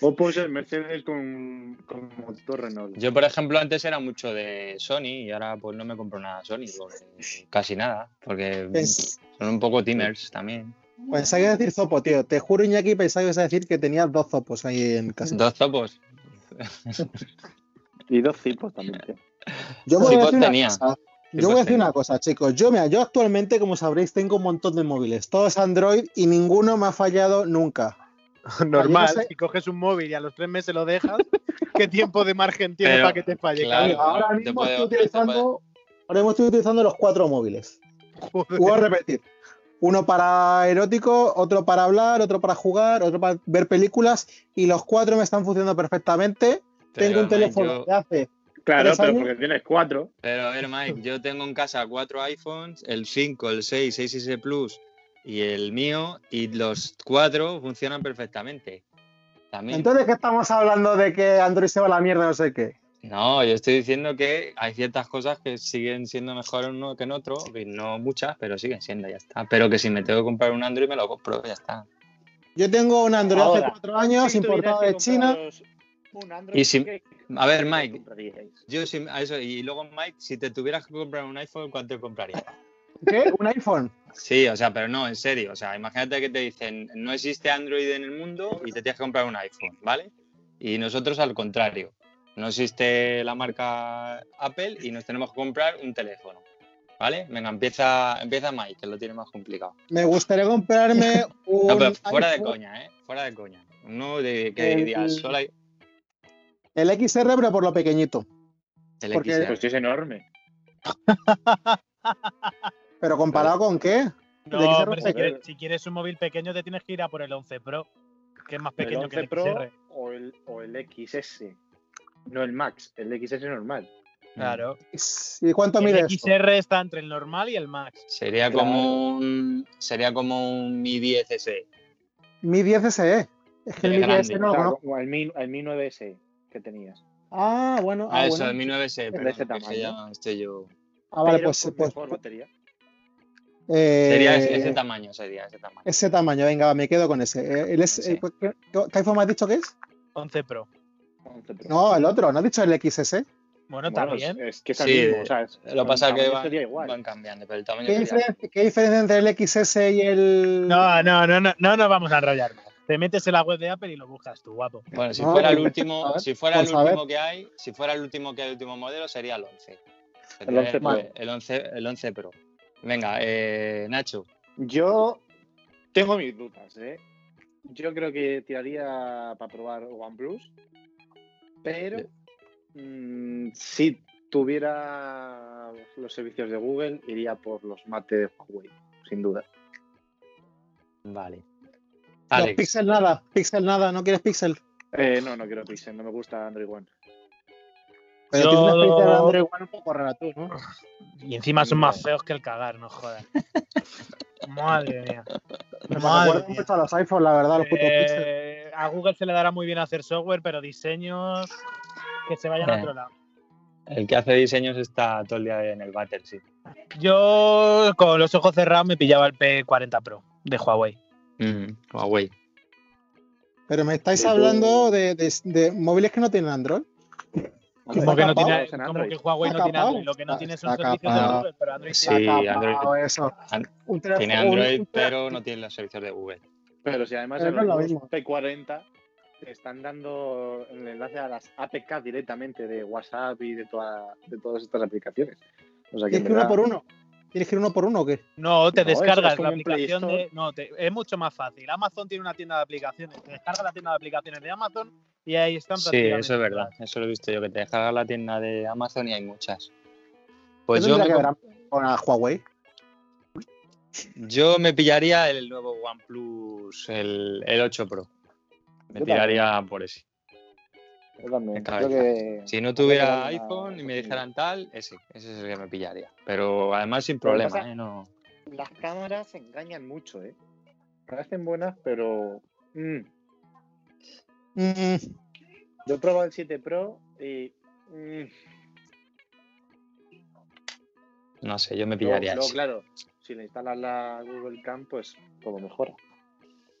Oppo es el Mercedes con, con motor Renault. Yo, por ejemplo, antes era mucho de Sony y ahora pues no me compro nada Sony, casi nada, porque son un poco timers también. Pensaba que decir Zopo, tío. Te juro, Iñaki, pensaba que ibas a decir que tenías dos Zopos ahí en casa. Dos topos. Y dos cipos también, tío. Yo voy a Zipos decir una tenía. cosa. Yo Zipos voy a decir una cosa, chicos. Yo, mira, yo actualmente, como sabréis, tengo un montón de móviles. Todos Android y ninguno me ha fallado nunca. Normal, Yo no sé- si coges un móvil y a los tres meses lo dejas, ¿qué tiempo de margen tiene Pero, para que te falle? claro. Ahora te mismo puede- estoy te utilizando, ahora mismo estoy utilizando los cuatro móviles. Joder. Voy a repetir. Uno para erótico, otro para hablar, otro para jugar, otro para ver películas y los cuatro me están funcionando perfectamente. Pero, Tengo un teléfono yo- que hace Claro, ¿Tres pero años? porque tienes cuatro. Pero a ver, Mike, yo tengo en casa cuatro iPhones, el 5, el 6, 6S Plus y el mío, y los cuatro funcionan perfectamente. También. Entonces, ¿qué estamos hablando de que Android se va a la mierda, no sé qué? No, yo estoy diciendo que hay ciertas cosas que siguen siendo mejor en uno que en otro, y no muchas, pero siguen siendo, ya está. Pero que si me tengo que comprar un Android, me lo compro, ya está. Yo tengo un Android hace cuatro años, Si importado de China. Un Android, Y si- ¿qué- A ver, Mike, yo sí, a eso, y luego Mike, si te tuvieras que comprar un iPhone, ¿cuánto te comprarías? ¿Qué? ¿Un iPhone? Sí, o sea, pero no, en serio. O sea, imagínate que te dicen, no existe Android en el mundo y te tienes que comprar un iPhone, ¿vale? Y nosotros al contrario. No existe la marca Apple y nos tenemos que comprar un teléfono. ¿Vale? Venga, empieza, empieza Mike, que lo tiene más complicado. Me gustaría comprarme un. No, pero fuera de coña, ¿eh? Fuera de coña. Uno de que El- dirías, solo hay El XR, pero por lo pequeñito. el porque- XR. Pues es enorme. ¿Pero comparado con qué? No, ¿De qué se hombre, si quieres, si quieres un móvil pequeño te tienes que ir a por el 11 Pro, que es más ¿El pequeño que 11 el Pro XR. o el, o el XS? No el Max, el XS normal. Claro. ¿Y cuánto mide El? XR está entre el normal y el Max. Sería Claro. como un sería como un Mi 10 SE. Mi 10 SE. Es que el Qué Mi 10 grande. SE no O lo sea, conozco. como el Mi, el Mi 9S que tenías. Ah, bueno. Ah, Ah, eso, bueno. el Mi 9 SE, de pero ese tamaño. ya estoy yo. Ah, vale, Pero pues, con pues mejor batería. Eh, Sería ese, ese tamaño, sería ese tamaño. ese tamaño, venga, va, me quedo con ese. Eh, el S- Sí. eh, ¿qué, qué iPhone me has dicho que es? 11 Pro. 11 Pro. No, el otro, ¿no has dicho el XS? Bueno, Bueno, también. Es, es que es el Sí, mismo. O sea, es- Lo que pasa el es que sería igual. van cambiando, pero el tamaño ¿Qué diferencia, ¿Qué diferencia entre el XS y el. No, no, no, no, no nos vamos a enrollar. Te metes en la web de Apple y lo buscas tú, guapo. Bueno, si fuera el pues, último, ver, si fuera el pues, ver. último que hay, si fuera el último que hay, el último modelo, sería el 11. El Sería 11 Pro. el 11, el 11 Pro. Venga, eh, Nacho. Yo tengo mis dudas, ¿eh? Yo creo que tiraría para probar OnePlus, pero mm, si tuviera los servicios de Google, iría por los mate de Huawei, sin duda. Vale. Los Alex. Pixel nada, Pixel nada, ¿no quieres Pixel? Eh, no, no quiero Pixel, no me gusta Android One. Pero Yo- tienes una experiencia de Android One un poco rara tú, ¿no? Y encima son más feos que el cagar, no jodas. Madre mía. Me mía. mucho a los iPhones, la verdad, los putos. Eh, a Google se le dará muy bien hacer software, pero diseños que se vayan a Eh. otro lado. El que hace diseños está todo el día en el váter, sí. Yo con los ojos cerrados me pillaba el P40 Pro de Huawei. Mm, Huawei. Pero me estáis hablando de, de- de móviles que no tienen Android. Como que, no tiene, en como Android. que Huawei no tiene. Android, lo que no tiene son servicios de. Google, pero Android Sí, Android. eso. An- Un teléfono- Tiene Android, un pero no tiene los servicios de Google. Pero si además Pero en los lo nuevos mismo. P40 te están dando el enlace a las APK directamente de WhatsApp y de, toda- de todas estas aplicaciones. O sea que en ¿Tienes que ir uno por uno? ¿Tienes que ir uno por uno o qué? No, te No, descargas es la aplicación de. No, te- es mucho más fácil. Amazon tiene una tienda de aplicaciones. Te descargas la tienda de aplicaciones de Amazon y ahí están Sí, eso es verdad. Eso lo he visto yo, que te descargas la tienda de Amazon y hay muchas. Pues ¿Qué yo me, que ver con a Huawei? yo me pillaría el nuevo OnePlus, el, el 8 Pro. Me Yo tiraría por ese. Yo también. Creo que... Si no tuviera una iPhone y me dijeran tal, ese, ese es el que me pillaría. Pero además sin problema, pasa- ¿eh? No. Las cámaras engañan mucho, ¿eh? Parecen buenas, pero... mm. Mm, Yo he probado el 7 Pro y... mm, No sé, yo me pillaría luego, claro, si le instalas la Google Cam, pues todo mejora.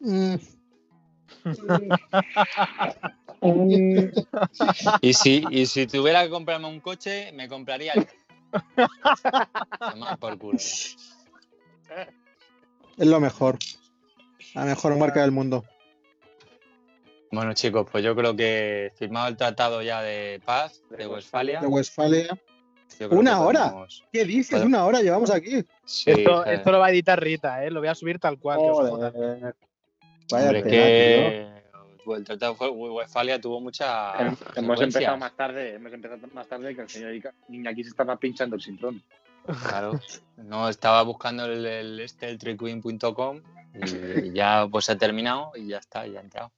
Y si, y si tuviera que comprarme un coche, me compraría el. Por culo. Es lo mejor. La mejor marca del mundo. Bueno, chicos, pues yo creo que firmado el tratado ya de paz de Westfalia. De Westfalia. ¿Una hora? podemos- ¿Qué dices? Podemos- Una hora llevamos aquí. Sí, esto, joder. esto lo va a editar Rita, ¿eh? Lo voy a subir tal cual. que os joda. Joder. Vaya Hombre, que el tratado fue Westfalia tuvo mucha. Hem- Hemos empezado más tarde, hemos empezado más tarde que el señor Iñaki se estaba pinchando el cinturón. Claro. No, estaba buscando el, el este, el triquin.com y ya pues ha terminado y ya está, ya ha entrado.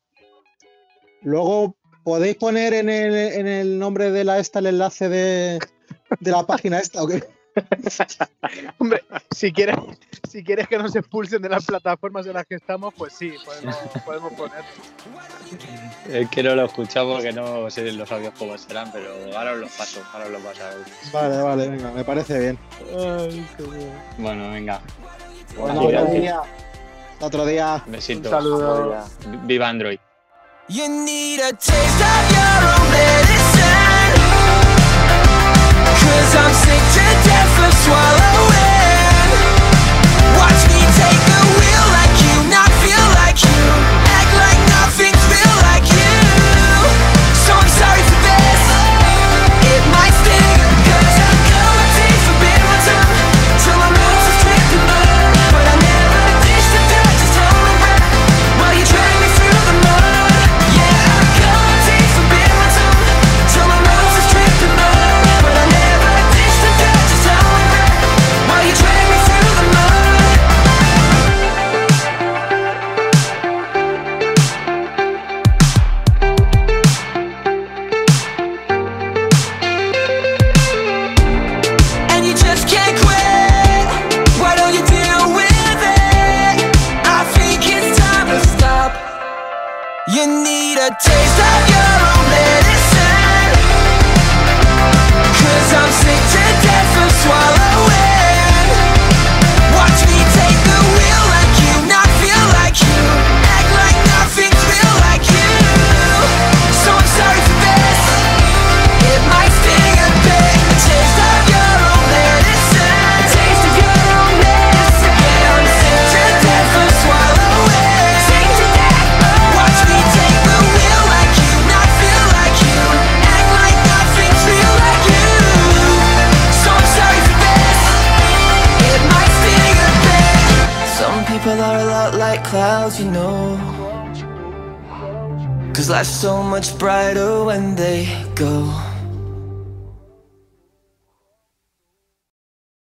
Luego, ¿podéis poner en el, en el nombre de la esta el enlace de, de la página esta o qué? Hombre, si quieres, si quieres que nos expulsen de las plataformas en las que estamos, pues sí, podemos, podemos poner. Es que no lo he escuchado porque no sé los audios cómo serán, pero ahora os los paso, ahora os los paso a ver. Vale, vale, venga, me parece bien. Bueno, venga, Bueno, otro día. Otro día. Un besitos. saludo. Viva Android. You need a taste of your own